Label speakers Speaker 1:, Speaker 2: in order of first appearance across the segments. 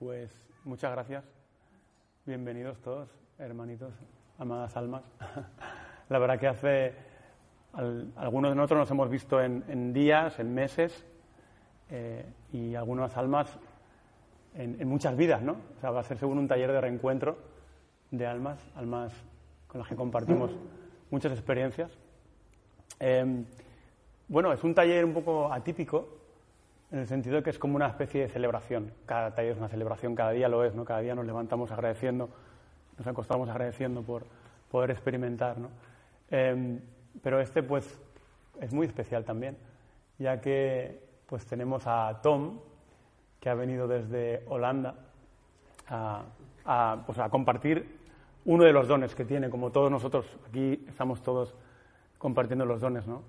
Speaker 1: Pues muchas gracias. Bienvenidos todos, hermanitos, amadas almas. La verdad que hace algunos de nosotros nos hemos visto en, días, en meses, eh, y algunas almas en, muchas vidas, ¿no? O sea, va a ser según un taller de reencuentro de almas, almas con las que compartimos muchas experiencias. Em, bueno, es un taller un poco atípico en el sentido de que es como una especie de celebración. Cada taller es una celebración, cada día lo es, ¿no? Cada día nos levantamos agradeciendo, nos acostamos agradeciendo por poder experimentar, ¿no? Em, pero este, pues, es muy especial también, ya que, pues, tenemos a Tom, que ha venido desde Holanda a, pues, a compartir uno de los dones que tiene, como todos nosotros, aquí estamos todos compartiendo los dones ¿no?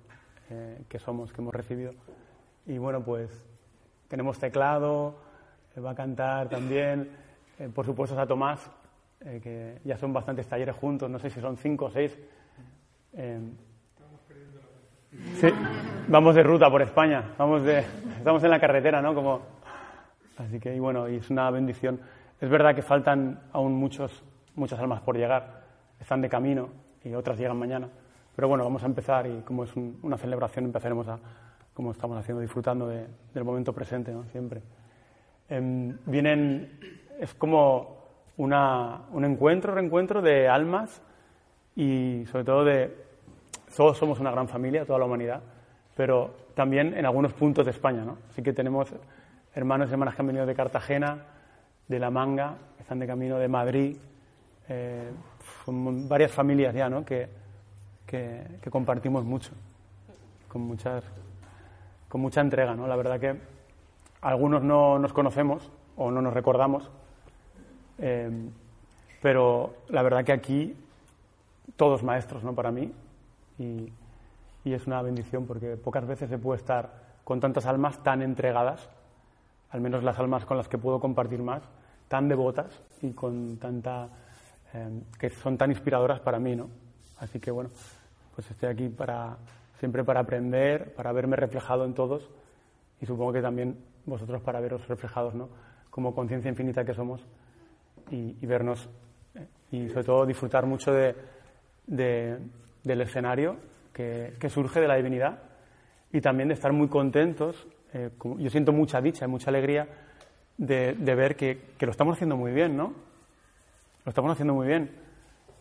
Speaker 1: Eh, que somos, que hemos recibido. Y bueno, pues tenemos teclado, eh, va a cantar también, eh, por supuesto a Tomás, que ya son bastantes talleres juntos, no sé si son cinco o seis. sí, vamos de ruta por España, vamos de, estamos en la carretera, ¿no? Como, así que, y bueno, y es una bendición. Es verdad que faltan aún muchos muchas almas por llegar, están de camino y otras llegan mañana. Pero bueno, vamos a empezar y como es una celebración empezaremos a, como estamos haciendo, disfrutando del momento presente, ¿no? Siempre. Em, vienen, es como una, un encuentro, reencuentro de almas y sobre todo de, todos somos una gran familia, toda la humanidad, pero también en algunos puntos de España, ¿no? Así que tenemos hermanos y hermanas que han venido de Cartagena, de La Manga, que están de camino de Madrid, eh, varias familias ya, ¿no? Que, que, compartimos mucho, con, muchas, con mucha entrega, ¿no? La verdad que algunos no nos conocemos o no nos recordamos, eh, pero la verdad que aquí todos maestros, ¿no? Para mí y, y es una bendición porque pocas veces se puede estar con tantas almas tan entregadas, al menos las almas con las que puedo compartir más, tan devotas y con tanta Em, que son tan inspiradoras para mí, ¿no? Así que bueno, pues estoy aquí para siempre para aprender, para verme reflejado en todos y supongo que también vosotros para veros reflejados, ¿no? Como conciencia infinita que somos y, vernos eh, y sobre todo disfrutar mucho de, del escenario que, surge de la divinidad y también de estar muy contentos. Eh, yo siento mucha dicha y mucha alegría de, ver que, que, lo estamos haciendo muy bien, ¿no? Lo estamos haciendo muy bien,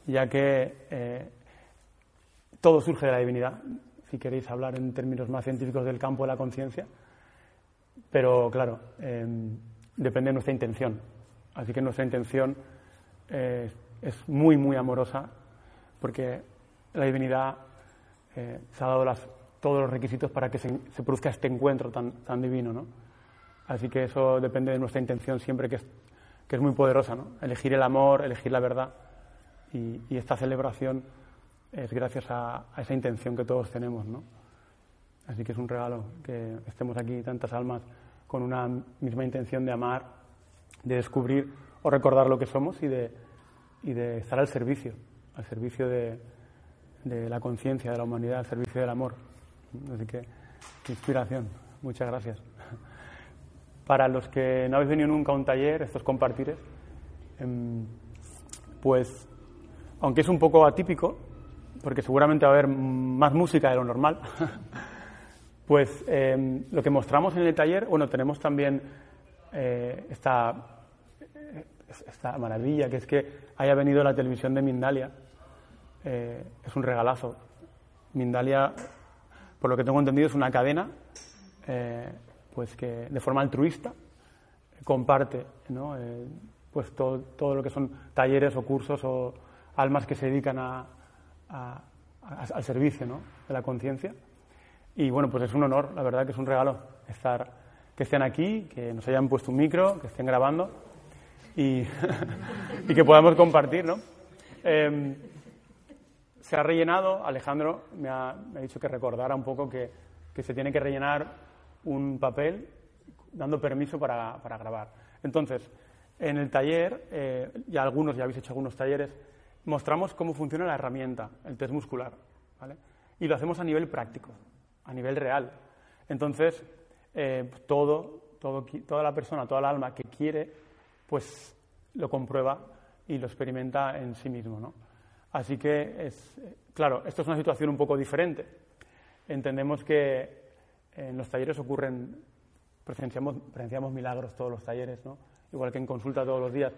Speaker 1: ya que eh, todo surge de la divinidad, si queréis hablar en términos más científicos del campo de la conciencia, pero claro, em, depende de nuestra intención. Así que nuestra intención eh, es muy, muy amorosa, porque la divinidad eh, se ha dado todos los requisitos para que se, produzca este encuentro tan, tan divino. ¿no? Así que eso depende de nuestra intención siempre que que es muy poderosa, ¿no? Elegir el amor, elegir la verdad. Y, esta celebración es gracias a, esa intención que todos tenemos, ¿no? Así que es un regalo que estemos aquí tantas almas con una misma intención de amar, de descubrir o recordar lo que somos y de, y de estar al servicio, al servicio de, de la conciencia, de la humanidad, al servicio del amor. Así que, qué inspiración. Muchas gracias. Para los que no habéis venido nunca a un taller, estos compartires, em, pues, aunque es un poco atípico, porque seguramente va a haber más música de lo normal, pues em, lo que mostramos en el taller, bueno, tenemos también eh, esta, esta maravilla, que es que haya venido la televisión de Mindalia. Eh, es un regalazo. Mindalia, por lo que tengo entendido, es una cadena eh, pues que de forma altruista comparte ¿no? Eh, pues todo, todo, lo que son talleres o cursos o almas que se dedican a, al servicio ¿no? de la conciencia. Y bueno, pues es un honor, la verdad que es un regalo estar, que estén aquí, que nos hayan puesto un micro, que estén grabando y, que podamos compartir. ¿no? Em, se ha rellenado, Alejandro me ha, me dicho que recordara un poco que, que se tiene que rellenar un papel dando permiso para, para grabar. Entonces, en el taller, eh, ya algunos, ya habéis hecho algunos talleres, mostramos cómo funciona la herramienta, el test muscular. ¿vale? y lo hacemos a nivel práctico, a nivel real. Entonces, eh, todo, todo, toda la persona, toda la alma que quiere, pues lo comprueba y lo experimenta en sí mismo. ¿no? Así que, es, claro, esto es una situación un poco diferente. Entendemos que en los talleres ocurren, presenciamos, presenciamos milagros todos los talleres, ¿no? igual que en consulta todos los días,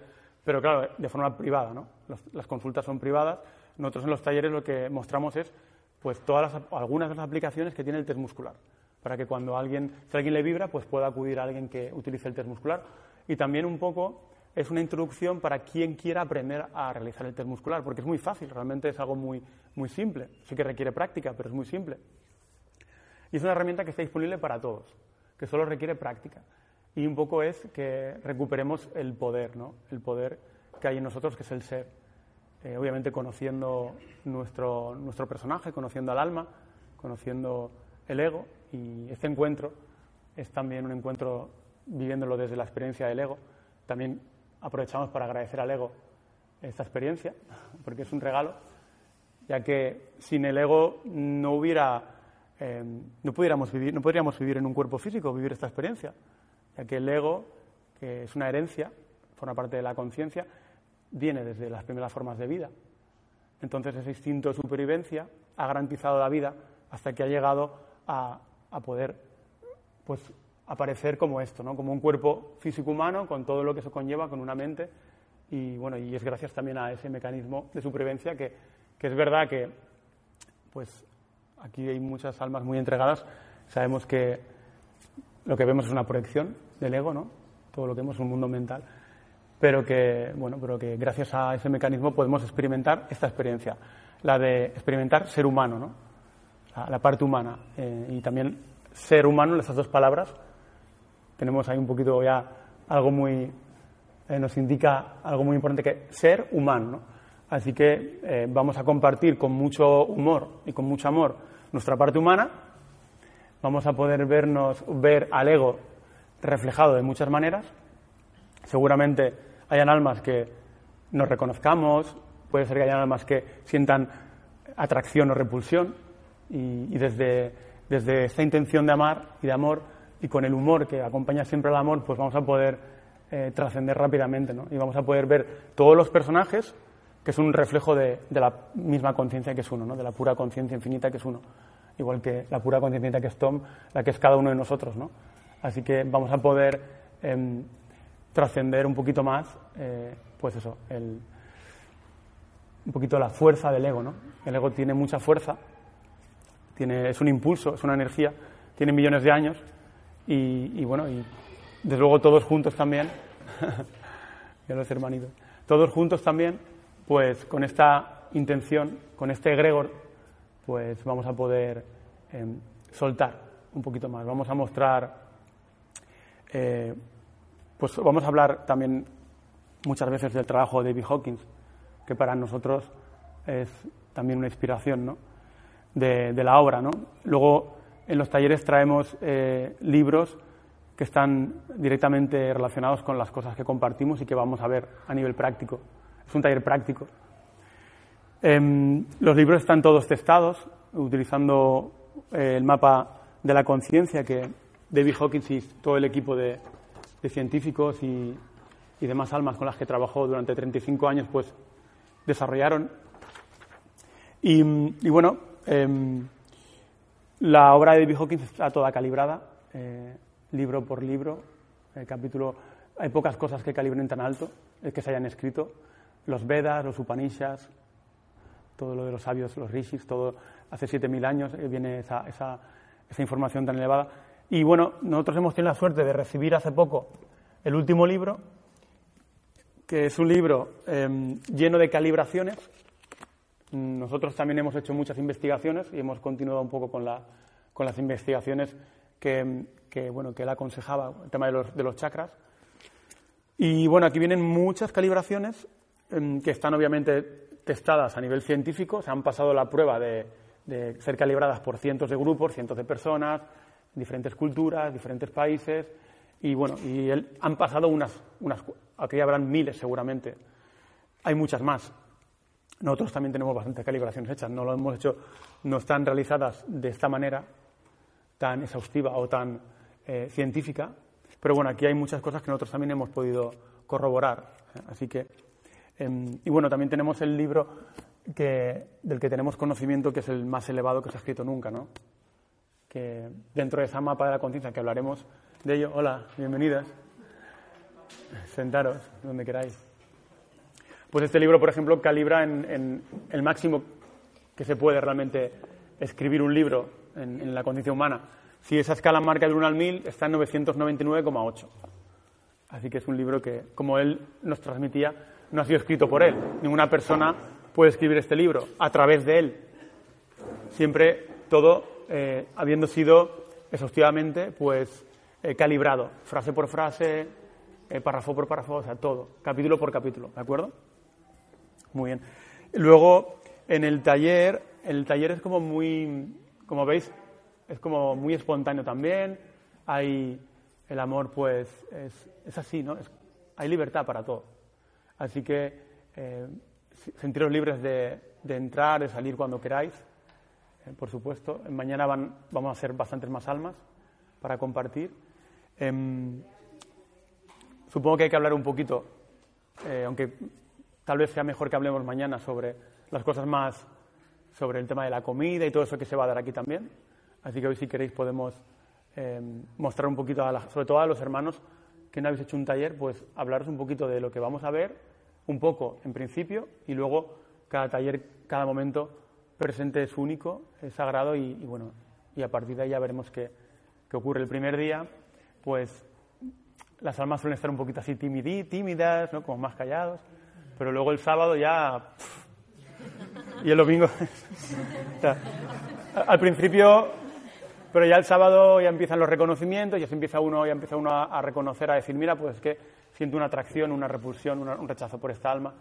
Speaker 1: pero claro, de forma privada. ¿no? las consultas son privadas. Nosotros en los talleres lo que mostramos es pues todas algunas de las aplicaciones que tiene el test muscular, para que cuando alguien, si alguien le vibra, pues pueda acudir a alguien que utilice el test muscular. Y también un poco es una introducción para quien quiera aprender a realizar el test muscular, porque es muy fácil, realmente es algo muy, muy simple. Sí que requiere práctica, pero es muy simple. Y es una herramienta que está disponible para todos, que solo requiere práctica. Y un poco es que recuperemos el poder, ¿no? El poder que hay en nosotros, que es el ser. Eh, obviamente conociendo nuestro, nuestro personaje, conociendo al alma, conociendo el ego, y este encuentro es también un encuentro viviéndolo desde la experiencia del ego. También aprovechamos para agradecer al ego esta experiencia, porque es un regalo, ya que sin el ego no hubiera, eh, no, pudiéramos vivir, no podríamos vivir en un cuerpo físico, vivir esta experiencia, ya que el ego, que es una herencia, forma parte de la conciencia, viene desde las primeras formas de vida. Entonces ese instinto de supervivencia ha garantizado la vida hasta que ha llegado a, poder pues, aparecer como esto, ¿no? como un cuerpo físico humano con todo lo que eso conlleva, con una mente. Y bueno, y es gracias también a ese mecanismo de supervivencia que, que es verdad que pues aquí hay muchas almas muy entregadas. Sabemos que lo que vemos es una proyección del ego, ¿no? Todo lo que vemos es un mundo mental pero que, bueno, pero que gracias a ese mecanismo podemos experimentar esta experiencia, la de experimentar ser humano, ¿no? la, parte humana. Eh, y también ser humano, esas dos palabras, tenemos ahí un poquito ya algo muy, eh, nos indica algo muy importante que ser humano. ¿no? Así que eh, vamos a compartir con mucho humor y con mucho amor nuestra parte humana. Vamos a poder vernos, ver al ego reflejado de muchas maneras Seguramente hayan almas que nos reconozcamos, puede ser que hayan almas que sientan atracción o repulsión y, desde, desde esta intención de amar y de amor y con el humor que acompaña siempre al amor, pues vamos a poder eh, trascender rápidamente ¿no? y vamos a poder ver todos los personajes que son un reflejo de, la misma conciencia que es uno, ¿no? de la pura conciencia infinita que es uno, igual que la pura conciencia que es Tom, la que es cada uno de nosotros. ¿no? Así que vamos a poder em, trascender un poquito más, eh, pues eso, un poquito la fuerza del ego, ¿no? El ego tiene mucha fuerza, tiene, es un impulso, es una energía, tiene millones de años y, bueno, y desde luego todos juntos también, ya los hermanitos, todos juntos también, pues con esta intención, con este egregor, pues vamos a poder em, soltar un poquito más, vamos a mostrar eh, pues vamos a hablar también muchas veces del trabajo de David Hawkins, que para nosotros es también una inspiración ¿no? de, la obra. ¿no? Luego, en los talleres traemos eh, libros que están directamente relacionados con las cosas que compartimos y que vamos a ver a nivel práctico. Es un taller práctico. Em, los libros están todos testados utilizando eh, el mapa de la conciencia que David Hawkins y todo el equipo de, científicos y, demás almas con las que trabajó durante 35 años, pues desarrollaron. Y, bueno, em, la obra de David Hawkins está toda calibrada, eh, libro por libro, el capítulo. Hay pocas cosas que calibren tan alto es que se hayan escrito. Los Vedas, los Upanishads, todo lo de los sabios, los rishis, todo hace 7.000 años eh, viene esa, esa, esa información tan elevada. Y bueno, nosotros hemos tenido la suerte de recibir hace poco el último libro, que es un libro em, lleno de calibraciones. Nosotros también hemos hecho muchas investigaciones y hemos continuado un poco con, la, con las investigaciones que, bueno, que él aconsejaba, el tema de los, de los chakras. Y bueno, aquí vienen muchas calibraciones em, que están obviamente testadas a nivel científico, se han pasado la prueba de ser calibradas por cientos de grupos, cientos de personas, diferentes culturas, diferentes países, y bueno, y han pasado unas, unas, aquí habrán miles seguramente, hay muchas más. nosotros también tenemos bastantes calibraciones hechas, no lo hemos hecho, no están realizadas de esta manera tan exhaustiva o tan eh, científica, pero bueno, aquí hay muchas cosas que nosotros también hemos podido corroborar. Así que, em, y bueno, también tenemos el libro que, del que tenemos conocimiento, que es el más elevado que se ha escrito nunca, ¿no? Dentro de esa mapa de la conciencia que hablaremos de ello. Hola, bienvenidas. Sentaros, donde queráis. Pues este libro, por ejemplo, calibra en, el máximo que se puede realmente escribir un libro en, en la conciencia humana. Si esa escala marca del 1 al 1000, está en 999,8. Así que es un libro que, como él nos transmitía, no ha sido escrito por él. Ninguna persona puede escribir este libro a través de él. Siempre todo eh, habiendo sido exhaustivamente pues, eh, calibrado, frase por frase, eh, párrafo por párrafo, o sea, todo, capítulo por capítulo, ¿de acuerdo? Muy bien. Luego, en el taller, el taller es como muy, como veis, es como muy espontáneo también. Hay el amor, pues, es, así, ¿no? hay libertad para todo. Así que eh, sentiros libres de, entrar, de salir cuando queráis, eh, por supuesto. Mañana van, vamos a hacer bastantes más almas para compartir. Em, supongo que hay que hablar un poquito, eh, aunque tal vez sea mejor que hablemos mañana sobre las cosas más, sobre el tema de la comida y todo eso que se va a dar aquí también. Así que hoy, si queréis, podemos em, mostrar un poquito, sobre todo a los hermanos que no habéis hecho un taller, pues hablaros un poquito de lo que vamos a ver un poco en principio y luego cada taller, cada momento presente es único, es sagrado y, bueno, y a partir de ahí ya veremos qué, ocurre. El primer día, pues las almas suelen estar un poquito así tímidas, ¿no? como más callados, pero luego el sábado ya... y el domingo... al principio pero ya el sábado ya empiezan los reconocimientos, ya se empieza uno, ya empieza uno a, reconocer, a decir, mira, pues es que siento una atracción, una repulsión, un rechazo por esta alma.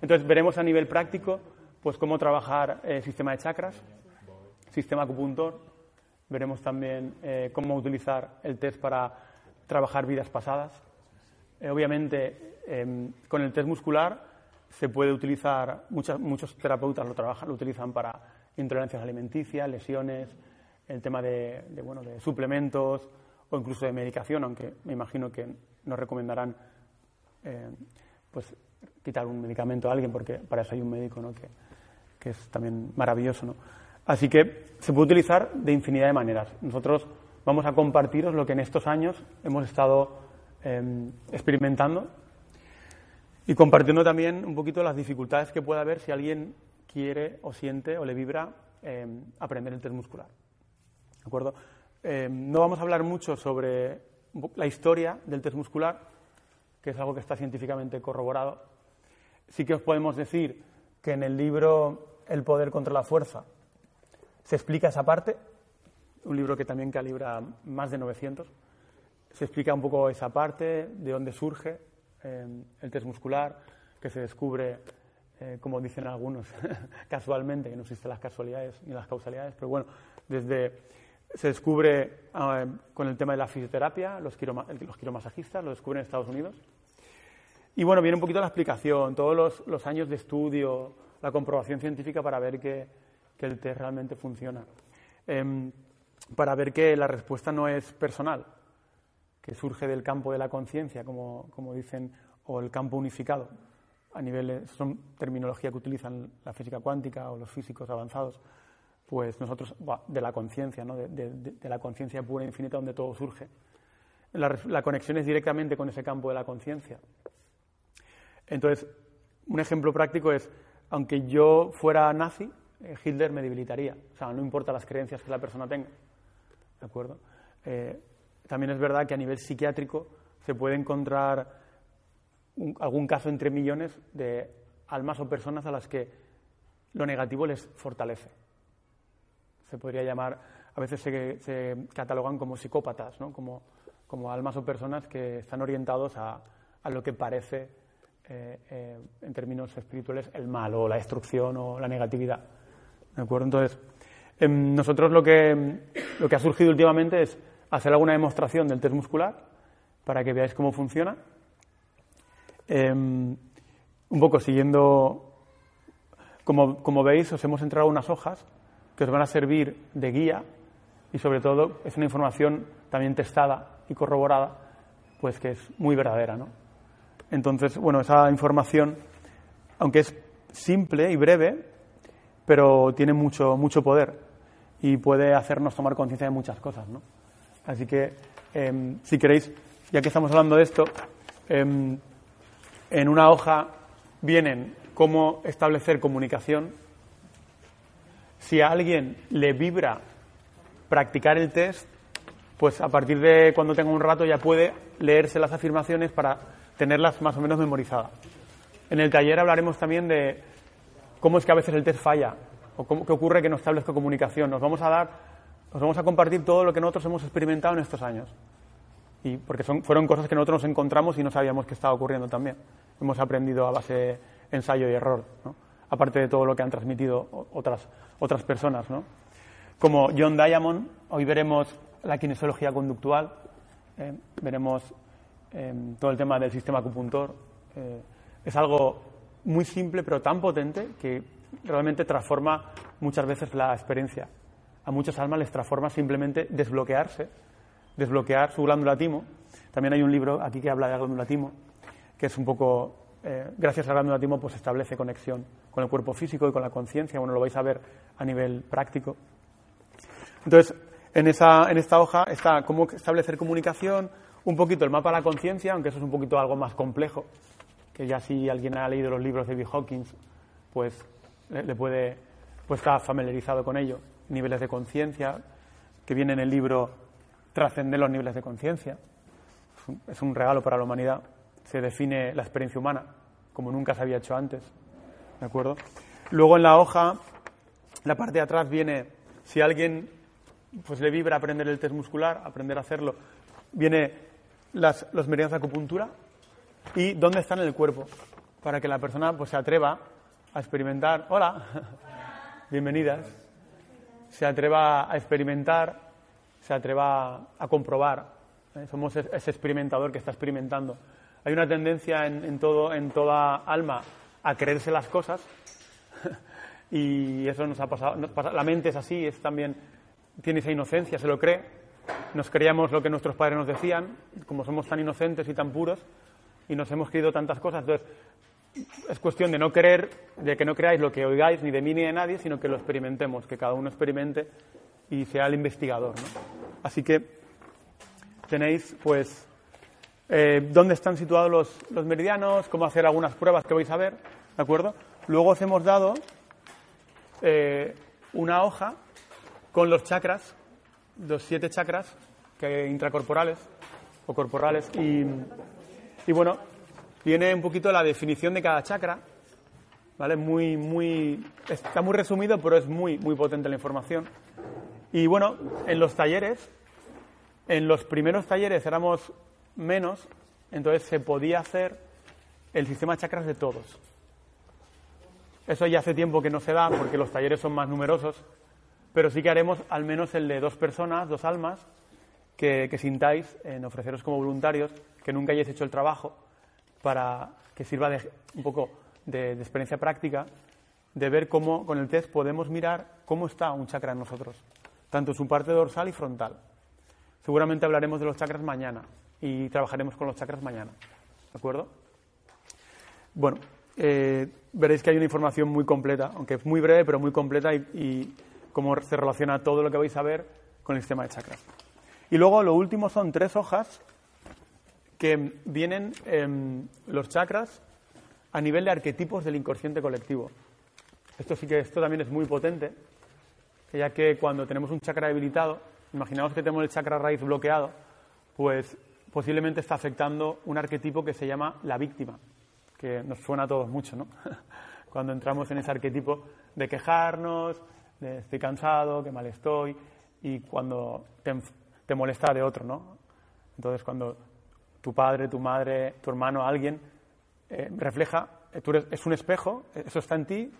Speaker 1: Entonces veremos a nivel práctico pues cómo trabajar el sistema de chakras, sistema acupuntor, veremos también eh, cómo utilizar el test para trabajar vidas pasadas. Eh, obviamente, em, con el test muscular se puede utilizar, muchos terapeutas lo trabajan, lo utilizan para intolerancias alimenticias, lesiones, el tema de, bueno, de suplementos o incluso de medicación, aunque me imagino que nos recomendarán eh, pues quitar un medicamento a alguien, porque para eso hay un médico ¿no? que, que es también maravilloso. ¿no? Así que se puede utilizar de infinidad de maneras. Nosotros vamos a compartiros lo que en estos años hemos estado em, experimentando y compartiendo también un poquito las dificultades que puede haber si alguien quiere o siente o le vibra em, aprender el test muscular. ¿De acuerdo? Eh, no vamos a hablar mucho sobre la historia del test muscular, que es algo que está científicamente corroborado. Sí que os podemos decir que en el libro El poder contra la fuerza se explica esa parte, un libro que también calibra más de 900. Se explica un poco esa parte, de dónde surge eh, el test muscular, que se descubre, eh, como dicen algunos, casualmente, que no existen las casualidades ni las causalidades, pero bueno, desde se descubre ah, con el tema de la fisioterapia, los, los quiromasajistas, lo descubren en Estados Unidos. Y bueno, viene un poquito la explicación, todos los, años de estudio, la comprobación científica para ver que, el test realmente funciona. Em, para ver que la respuesta no es personal, que surge del campo de la conciencia, como, como, dicen, o el campo unificado. A nivel, son terminología que utilizan la física cuántica o los físicos avanzados pues nosotros, de la conciencia, ¿no? de, la conciencia pura e infinita donde todo surge. La, conexión es directamente con ese campo de la conciencia. Entonces, un ejemplo práctico es, aunque yo fuera nazi, eh, Hitler me debilitaría. O sea, no importa las creencias que la persona tenga. ¿De acuerdo? Eh, también es verdad que a nivel psiquiátrico se puede encontrar algún caso entre millones de almas o personas a las que lo negativo les fortalece se podría llamar, a veces se, catalogan como psicópatas, ¿no? como, como, almas o personas que están orientados a, a lo que parece, eh, eh, en términos espirituales, el mal o la destrucción o la negatividad. ¿De acuerdo? Entonces, em, nosotros lo que, lo que ha surgido últimamente es hacer alguna demostración del test muscular para que veáis cómo funciona. Em, un poco siguiendo Como, como veis, os hemos entregado unas hojas que os van a servir de guía y sobre todo es una información también testada y corroborada, pues que es muy verdadera, ¿no? Entonces, bueno, esa información, aunque es simple y breve, pero tiene mucho, mucho poder y puede hacernos tomar conciencia de muchas cosas, ¿no? Así que, em, si queréis, ya que estamos hablando de esto, em, en una hoja vienen cómo establecer comunicación. Si a alguien le vibra practicar el test, pues a partir de cuando tenga un rato ya puede leerse las afirmaciones para tenerlas más o menos memorizadas. En el taller hablaremos también de cómo es que a veces el test falla o qué ocurre que no establezca comunicación. Nos vamos a dar, nos vamos a compartir todo lo que nosotros hemos experimentado en estos años. Y porque fueron cosas que nosotros nos encontramos y no sabíamos que estaba ocurriendo también. Hemos aprendido a base de ensayo y error, aparte de todo lo que han transmitido otras, otras personas. Como John Diamond, hoy veremos la kinesiología conductual, eh, veremos eh, todo el tema del sistema acupuntor. Eh, es algo muy simple pero tan potente que realmente transforma muchas veces la experiencia. A muchas almas les transforma simplemente desbloquearse, desbloquear su glándula timo. También hay un libro aquí que habla de la glándula timo, que es un poco, eh, gracias a la glándula timo, pues establece conexión con el cuerpo físico y con la conciencia. Bueno, lo vais a ver a nivel práctico. Entonces, en, esa, en esta hoja está cómo establecer comunicación, un poquito el mapa de la conciencia, aunque eso es un poquito algo más complejo, que ya si alguien ha leído los libros de B. Hawkins, pues le, puede pues estar familiarizado con ello. Niveles de conciencia, que viene en el libro Trascender los niveles de conciencia. Es un regalo para la humanidad. Se define la experiencia humana como nunca se había hecho antes. ¿De acuerdo? Luego en la hoja, la parte de atrás viene, si alguien pues le vibra aprender el test muscular, aprender a hacerlo, viene las, los meridianos de acupuntura y dónde están en el cuerpo, para que la persona pues, se atreva a experimentar, hola, bienvenidas, se atreva a experimentar, se atreva a comprobar. ¿eh? Somos ese experimentador que está experimentando. Hay una tendencia en, todo, en toda alma a creerse las cosas y eso nos ha pasado. La mente es así, es también tiene esa inocencia, se lo cree. Nos creíamos lo que nuestros padres nos decían, como somos tan inocentes y tan puros y nos hemos creído tantas cosas. Entonces, es cuestión de no creer, de que no creáis lo que oigáis ni de mí ni de nadie, sino que lo experimentemos, que cada uno experimente y sea el investigador. Así que tenéis, pues, eh, dónde están situados los, los, meridianos, cómo hacer algunas pruebas que vais a ver, ¿de acuerdo? Luego os hemos dado eh, una hoja con los chakras, los siete chakras que, intracorporales o corporales, y, y bueno, tiene un poquito la definición de cada chakra, ¿vale? Muy, muy, está muy resumido, pero es muy, muy potente la información. Y bueno, en los talleres, en los primeros talleres éramos menos, entonces se podía hacer el sistema de chakras de todos. Eso ya hace tiempo que no se da porque los talleres son más numerosos, pero sí que haremos al menos el de dos personas, dos almas, que, sintáis en ofreceros como voluntarios, que nunca hayáis hecho el trabajo para que sirva de, un poco de, experiencia práctica, de ver cómo con el test podemos mirar cómo está un chakra en nosotros, tanto su parte dorsal y frontal. Seguramente hablaremos de los chakras mañana y trabajaremos con los chakras mañana. ¿De acuerdo? Bueno, eh, veréis que hay una información muy completa, aunque es muy breve, pero muy completa y, cómo se relaciona todo lo que vais a ver con el sistema de chakras. Y luego lo último son tres hojas que vienen em, los chakras a nivel de arquetipos del inconsciente colectivo. Esto sí que esto también es muy potente, ya que cuando tenemos un chakra debilitado, imaginaos que tenemos el chakra raíz bloqueado, pues posiblemente está afectando un arquetipo que se llama la víctima, que nos suena a todos mucho, ¿no? Cuando entramos en ese arquetipo de quejarnos, de estoy cansado, que mal estoy, y cuando te, te molesta de otro, ¿no? Entonces, cuando tu padre, tu madre, tu hermano, alguien, eh, refleja, eh, tú es un espejo, eso está en ti,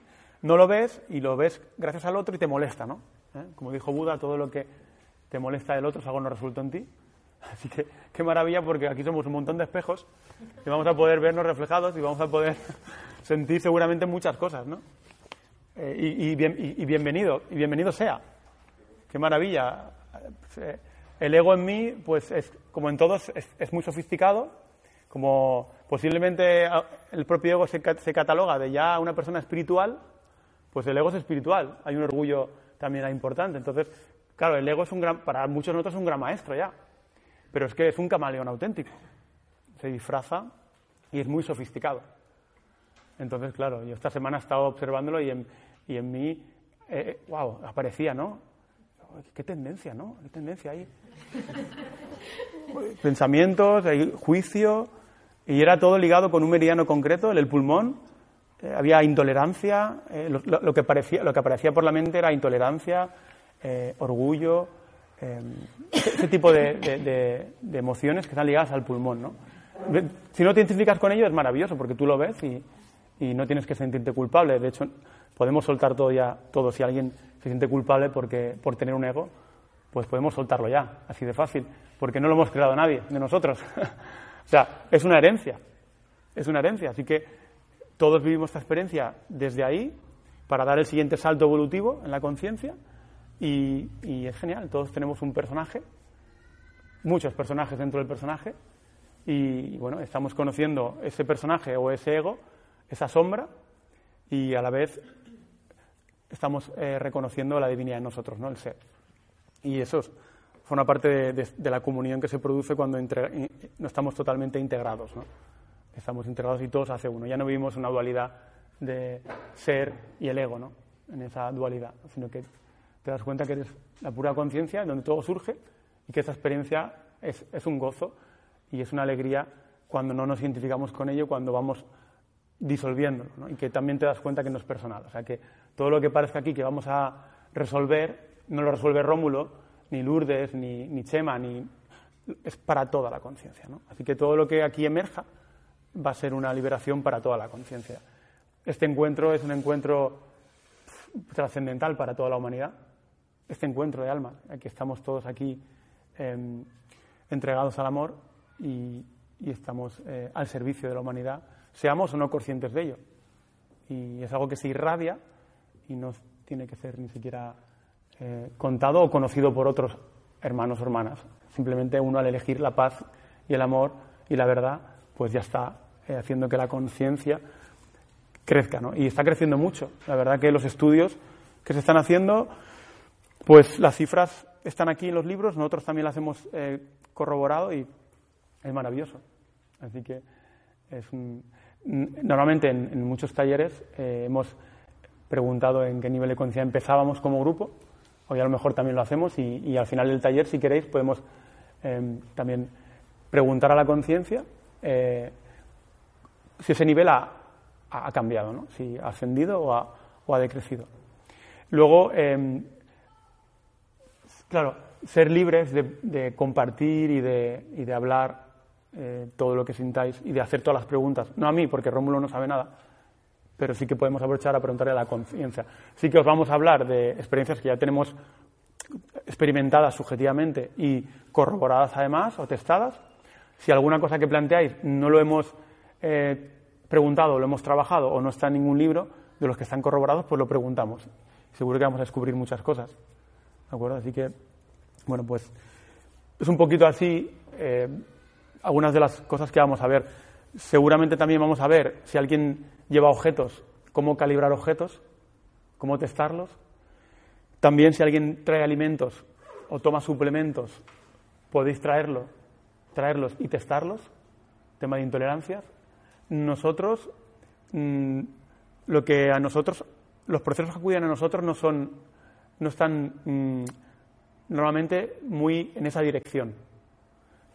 Speaker 1: no lo ves y lo ves gracias al otro y te molesta, ¿no? ¿Eh? Como dijo Buda, todo lo que te molesta del otro es algo no resulta en ti. Así que qué maravilla porque aquí somos un montón de espejos y vamos a poder vernos reflejados y vamos a poder sentir seguramente muchas cosas, ¿no? eh, y, bienvenido, y bienvenido sea. Qué maravilla. Eh, el ego en mí, pues es, como en todos, es, muy sofisticado, como posiblemente el propio ego se, se, cataloga de ya una persona espiritual, pues el ego es espiritual, hay un orgullo también importante. Entonces, claro, el ego es un gran, para muchos de nosotros es un gran maestro ya, pero es que es un camaleón auténtico, se disfraza y es muy sofisticado. Entonces, claro, yo esta semana he estado observándolo y en, y en mí, wow, eh, aparecía, ¿no? Qué tendencia, ¿no? Qué tendencia ahí. Pensamientos, juicio, y era todo ligado con un meridiano concreto, el pulmón. Eh, había intolerancia, eh, lo, que parecía, lo que aparecía por la mente era intolerancia, orgullo, ese, tipo de, emociones que están ligadas al pulmón, ¿no? Si no te identificas con ello es maravilloso porque tú lo ves y, y no tienes que sentirte culpable. De hecho, podemos soltar todo ya, todo. Si alguien se siente culpable porque, por tener un ego, pues podemos soltarlo ya, así de fácil, porque no lo hemos creado nadie de nosotros. o sea, es una herencia, es una herencia. Así que todos vivimos esta experiencia desde ahí para dar el siguiente salto evolutivo en la conciencia y, y es genial. Todos tenemos un personaje, muchos personajes dentro del personaje y bueno, estamos conociendo ese personaje o ese ego esa sombra y a la vez estamos eh, reconociendo la divinidad en nosotros, ¿no? el ser. Y eso forma parte de, la comunión que se produce cuando no estamos totalmente integrados. ¿no? Estamos integrados y todos hace uno. Ya no vivimos una dualidad de ser y el ego, ¿no? en esa dualidad, sino que te das cuenta que eres la pura conciencia donde todo surge y que esa experiencia es, es un gozo y es una alegría cuando no nos identificamos con ello, cuando vamos disolviéndolo, ¿no? y que también te das cuenta que no es personal. O sea, que todo lo que parezca aquí que vamos a resolver, no lo resuelve Rómulo, ni Lourdes, ni, ni Chema, ni... es para toda la conciencia. Así que todo lo que aquí emerja va a ser una liberación para toda la conciencia. Este encuentro es un encuentro trascendental para toda la humanidad, este encuentro de alma, que estamos todos aquí em, entregados al amor y, estamos eh, al servicio de la humanidad seamos o no conscientes de ello. Y es algo que se irradia y no tiene que ser ni siquiera eh, contado o conocido por otros hermanos o hermanas. Simplemente uno al elegir la paz y el amor y la verdad, pues ya está eh, haciendo que la conciencia crezca, ¿no? Y está creciendo mucho. La verdad que los estudios que se están haciendo, pues las cifras están aquí en los libros, nosotros también las hemos eh, corroborado y es maravilloso. Así que es un, Normalmente en, muchos talleres eh, hemos preguntado en qué nivel de conciencia empezábamos como grupo, hoy a lo mejor también lo hacemos y, al final del taller, si queréis, podemos em, también preguntar a la conciencia eh, si ese nivel ha, cambiado, ¿no? si ha ascendido o ha, decrecido. Luego, em, claro, ser libres de, compartir y de, hablar eh, todo lo que sintáis y de hacer todas las preguntas. No a mí, porque Rómulo no sabe nada, pero sí que podemos aprovechar a preguntarle a la conciencia. Sí que os vamos a hablar de experiencias que ya tenemos experimentadas subjetivamente y corroboradas además o testadas. Si alguna cosa que planteáis no lo hemos eh, preguntado, lo hemos trabajado o no está en ningún libro de los que están corroborados, pues lo preguntamos. Seguro que vamos a descubrir muchas cosas. ¿De acuerdo? Así que, bueno, pues es un poquito así. Eh, algunas de las cosas que vamos a ver. Seguramente también vamos a ver si alguien lleva objetos, cómo calibrar objetos, cómo testarlos. También si alguien trae alimentos o toma suplementos, podéis traerlo, traerlos y testarlos. Tema de intolerancias. Nosotros, mm, lo que a nosotros, los procesos que acuden a nosotros no son, no están mm, normalmente muy en esa dirección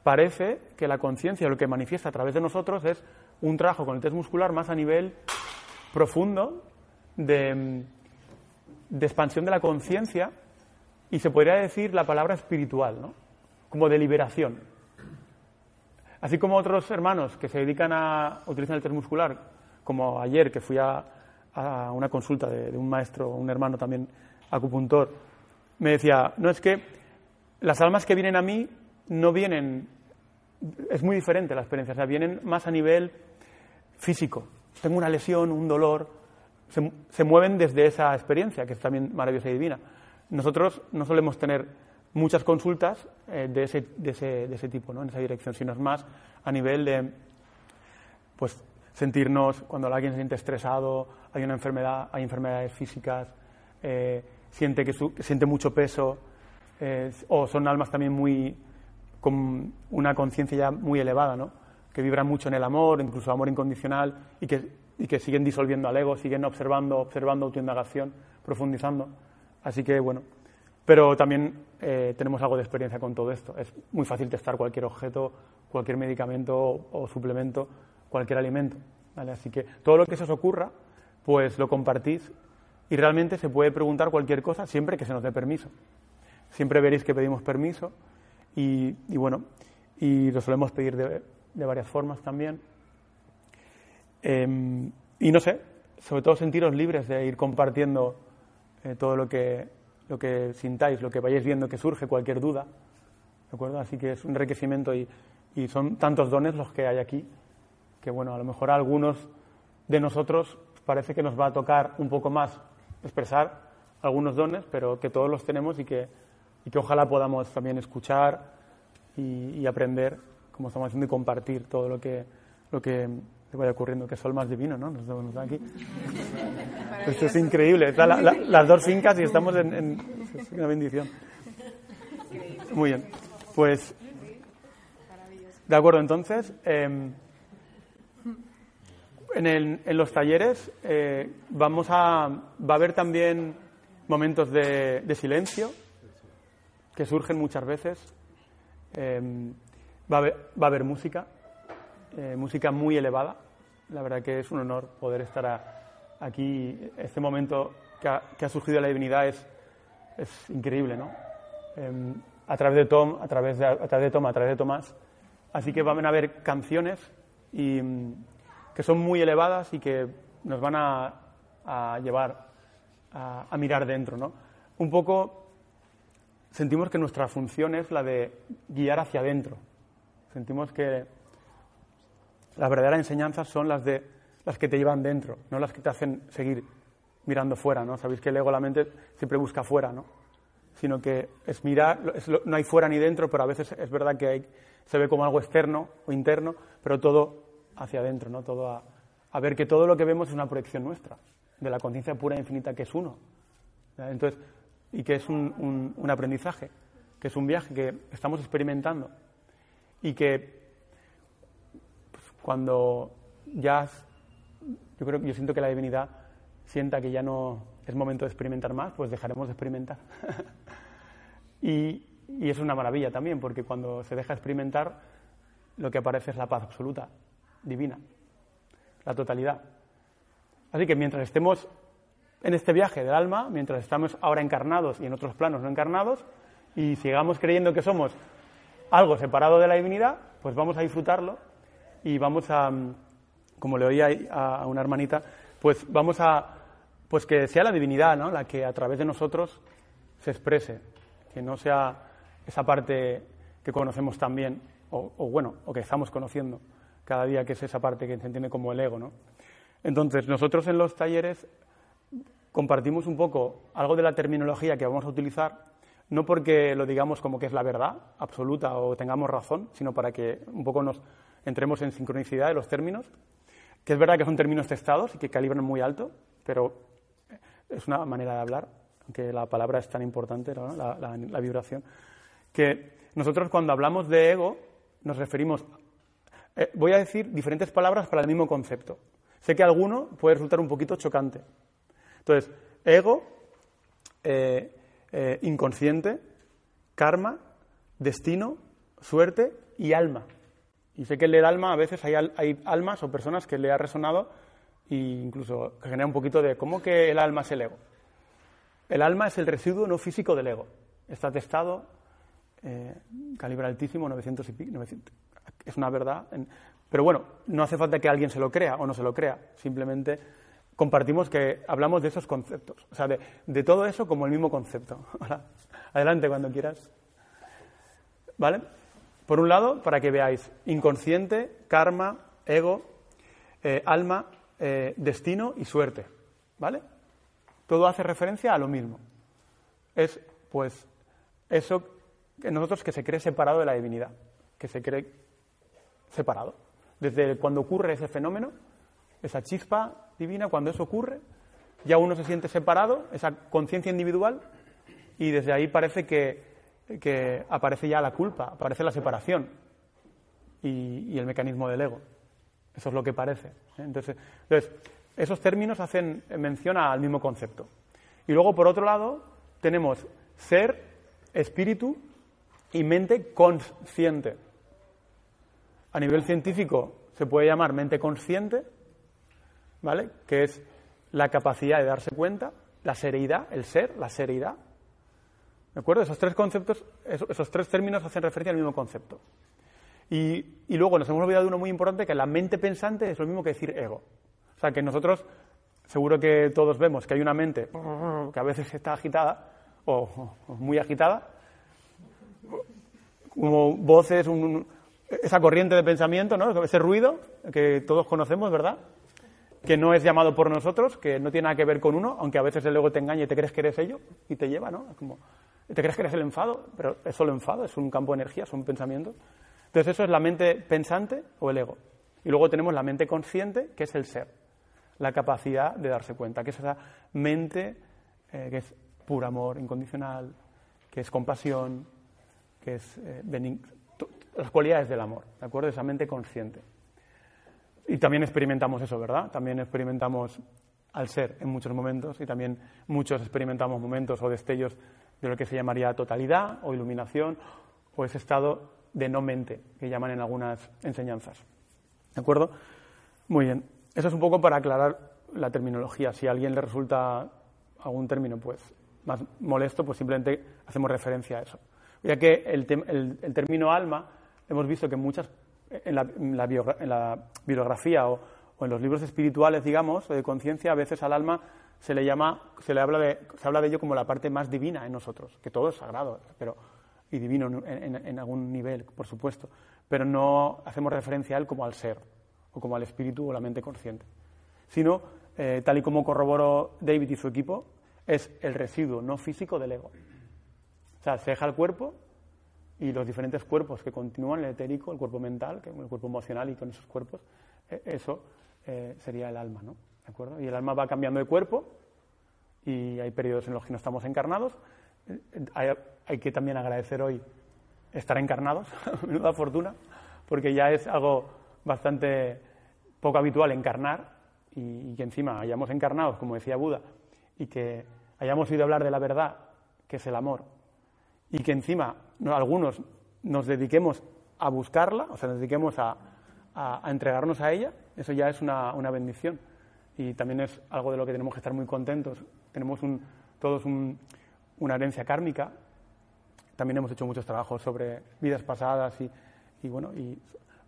Speaker 1: parece que la conciencia, lo que manifiesta a través de nosotros, es un trabajo con el test muscular más a nivel profundo de, expansión de la conciencia y se podría decir la palabra espiritual, ¿no? como de liberación. Así como otros hermanos que se dedican a utilizar el test muscular, como ayer que fui a, una consulta de, de, un maestro, un hermano también acupuntor, me decía, no es que las almas que vienen a mí no vienen es muy diferente la experiencia, o sea, vienen más a nivel físico. Tengo una lesión, un dolor, se, mueven desde esa experiencia, que es también maravillosa y divina. Nosotros no solemos tener muchas consultas eh, de, ese, de, ese, de, ese, tipo, ¿no? en esa dirección, sino es más a nivel de pues, sentirnos cuando alguien se siente estresado, hay una enfermedad, hay enfermedades físicas, eh, siente que siente mucho peso, eh, o son almas también muy con una conciencia ya muy elevada, ¿no? que vibran mucho en el amor, incluso amor incondicional, y que, y que siguen disolviendo al ego, siguen observando, observando autoindagación, profundizando. Así que, bueno, pero también eh, tenemos algo de experiencia con todo esto. Es muy fácil testar cualquier objeto, cualquier medicamento o, suplemento, cualquier alimento. Así que todo lo que se os ocurra, pues lo compartís y realmente se puede preguntar cualquier cosa siempre que se nos dé permiso. Siempre veréis que pedimos permiso y, bueno, y lo solemos pedir de, varias formas también. Em, y no sé, sobre todo sentiros libres de ir compartiendo eh, todo lo que, lo que sintáis, lo que vayáis viendo que surge, cualquier duda. ¿De acuerdo? Así que es un enriquecimiento y, y son tantos dones los que hay aquí que, bueno, a lo mejor a algunos de nosotros parece que nos va a tocar un poco más expresar algunos dones, pero que todos los tenemos y que y que ojalá podamos también escuchar y, aprender, como estamos haciendo, y compartir todo lo que, lo que vaya ocurriendo, que es el más divino, ¿no? Nos vemos aquí. Esto es increíble. las dos fincas y estamos en, Es una bendición. Muy bien. Pues. De acuerdo, entonces. Em, en, el, en, los talleres eh, vamos a, va a haber también momentos de, de silencio que surgen muchas veces. Em, va, a haber, música, eh, música muy elevada. La verdad que es un honor poder estar aquí. Este momento que ha, surgido la divinidad es, es increíble, ¿no? Em, a través de Tom, a través de, a través de Tom, a través de Tomás. Así que van a haber canciones y, que son muy elevadas y que nos van a, llevar a, a, mirar dentro, ¿no? Un poco sentimos que nuestra función es la de guiar hacia adentro. Sentimos que las verdaderas enseñanzas son las, de, las que te llevan dentro, no las que te hacen seguir mirando fuera. ¿no? Sabéis que el ego, la mente, siempre busca fuera, ¿no? sino que es mirar, no hay fuera ni dentro, pero a veces es verdad que se ve como algo externo o interno, pero todo hacia adentro, ¿no? todo a, a ver que todo lo que vemos es una proyección nuestra, de la conciencia pura e infinita que es uno. Entonces, y que es un, un, aprendizaje, que es un viaje que estamos experimentando y que pues, cuando ya yo creo yo siento que la divinidad sienta que ya no es momento de experimentar más, pues dejaremos de experimentar. y, y es una maravilla también, porque cuando se deja experimentar, lo que aparece es la paz absoluta, divina, la totalidad. Así que mientras estemos en este viaje del alma, mientras estamos ahora encarnados y en otros planos no encarnados, y sigamos creyendo que somos algo separado de la divinidad, pues vamos a disfrutarlo y vamos a, como le oía a una hermanita, pues vamos a, pues que sea la divinidad. La que a través de nosotros se exprese, que no sea esa parte que conocemos también, o, o bueno, o que estamos conociendo cada día, que es esa parte que se entiende como el ego, ¿no? Entonces, nosotros en los talleres compartimos un poco algo de la terminología que vamos a utilizar, no porque lo digamos como que es la verdad absoluta o tengamos razón, sino para que un poco nos entremos en sincronicidad de los términos, que es verdad que son términos testados y que calibran muy alto, pero es una manera de hablar, aunque la palabra es tan importante, la, vibración, que nosotros cuando hablamos de ego nos referimos, eh, voy a decir diferentes palabras para el mismo concepto. Sé que alguno puede resultar un poquito chocante, entonces, ego, eh, eh, inconsciente, karma, destino, suerte y alma. Y sé que leer alma, a veces hay, hay almas o personas que le ha resonado e incluso que genera un poquito de ¿cómo que el alma es el ego? El alma es el residuo no físico del ego. Está testado, calibre altísimo, 900 y pico, 900. Es una verdad. pero bueno, no hace falta que alguien se lo crea o no se lo crea. Simplemente compartimos que hablamos de esos conceptos, o sea, de, todo eso como el mismo concepto. Adelante cuando quieras. ¿Vale? Por un lado, para que veáis inconsciente, karma, ego, eh, alma, eh, destino y suerte. ¿vale? Todo hace referencia a lo mismo. Es, pues, eso que nosotros que se cree separado de la divinidad, que se cree separado. Desde cuando ocurre ese fenómeno, esa chispa divina, cuando eso ocurre, ya uno se siente separado, esa conciencia individual, y desde ahí parece que, aparece ya la culpa, aparece la separación y, el mecanismo del ego. Eso es lo que parece. ¿eh? Entonces, entonces, esos términos hacen mención al mismo concepto. Y luego, por otro lado, tenemos ser, espíritu y mente consciente. A nivel científico se puede llamar mente consciente, ¿vale? Que es la capacidad de darse cuenta, la sereidad, el ser, la sereidad. ¿De acuerdo? Esos tres conceptos, esos, tres términos hacen referencia al mismo concepto. Y, y, luego nos hemos olvidado de uno muy importante, que la mente pensante es lo mismo que decir ego. O sea, que nosotros, seguro que todos vemos que hay una mente que a veces está agitada, o, muy agitada, como voces, esa corriente de pensamiento, ¿no? ese ruido que todos conocemos, ¿verdad? Que no es llamado por nosotros, que no tiene nada que ver con uno, aunque a veces el ego te engaña y te crees que eres ello y te lleva, ¿no? Como, te crees que eres el enfado, pero es solo enfado, es un campo de energía, son pensamientos. Entonces eso es la mente pensante o el ego. Y luego tenemos la mente consciente, que es el ser, la capacidad de darse cuenta, que es esa mente eh, que es puro amor incondicional, que es compasión, que es eh, las cualidades del amor, ¿de acuerdo? Esa mente consciente. Y también experimentamos eso, ¿verdad? También experimentamos al ser en muchos momentos y también muchos experimentamos momentos o destellos de lo que se llamaría totalidad o iluminación o ese estado de no mente que llaman en algunas enseñanzas. ¿De acuerdo? Muy bien. Eso es un poco para aclarar la terminología. Si a alguien le resulta algún término pues más molesto, pues simplemente hacemos referencia a eso. Ya que el, término alma, hemos visto que muchas, en la, biografía o, en los libros espirituales, digamos, de conciencia, a veces al alma se le llama, se le habla de, se habla de ello como la parte más divina en nosotros, que todo es sagrado, pero y divino en, algún nivel, por supuesto, pero no hacemos referencia a él como al ser, o como al espíritu o la mente consciente, sino, eh, tal y como corroboró David y su equipo, es el residuo no físico del ego. O sea, se deja el cuerpo y los diferentes cuerpos que continúan, el etérico, el cuerpo mental, el cuerpo emocional y con esos cuerpos, eh, eso eh, sería el alma, ¿no? ¿De acuerdo? Y el alma va cambiando de cuerpo y hay periodos en los que no estamos encarnados. Eh, hay, que también agradecer hoy estar encarnados, menuda fortuna, porque ya es algo bastante poco habitual encarnar y, y que encima hayamos encarnados, como decía Buda, y que hayamos oído hablar de la verdad, que es el amor, y que encima algunos nos dediquemos a buscarla, o sea, nos dediquemos a, entregarnos a ella, eso ya es una, bendición. Y también es algo de lo que tenemos que estar muy contentos. Tenemos todos una herencia kármica. También hemos hecho muchos trabajos sobre vidas pasadas y, bueno, y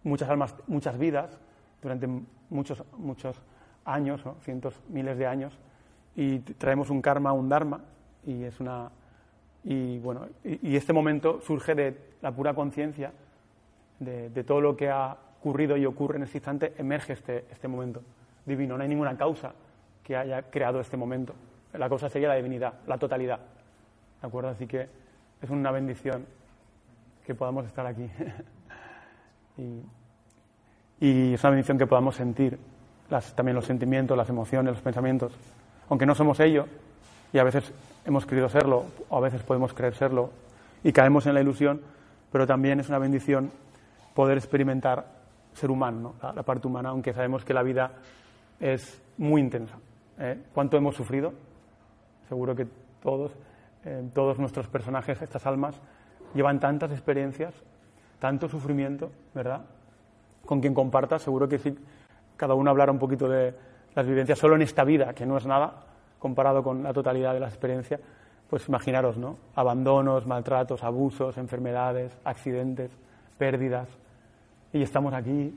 Speaker 1: muchas almas, muchas vidas durante muchos, muchos años, cientos, miles de años y traemos un karma, un dharma, y es una y bueno y, este momento surge de la pura conciencia de, todo lo que ha ocurrido y ocurre en este instante, emerge este, este momento divino. No hay ninguna causa que haya creado este momento. La causa sería la divinidad, la totalidad. ¿De acuerdo? Así que es una bendición que podamos estar aquí. y, es una bendición que podamos sentir las, también los sentimientos, las emociones, los pensamientos aunque no somos ello, y a veces hemos querido serlo, o a veces podemos creer serlo, y caemos en la ilusión, pero también es una bendición poder experimentar ser humano, la, parte humana, aunque sabemos que la vida es muy intensa. ¿eh? ¿Cuánto hemos sufrido? Seguro que todos, eh, todos nuestros personajes, estas almas, llevan tantas experiencias, tanto sufrimiento, ¿verdad? Con quien comparta, seguro que sí, cada uno hablará un poquito de, las vivencias solo en esta vida, que no es nada comparado con la totalidad de la experiencia, pues imaginaros, ¿no? Abandonos, maltratos, abusos, enfermedades, accidentes, pérdidas. Y estamos aquí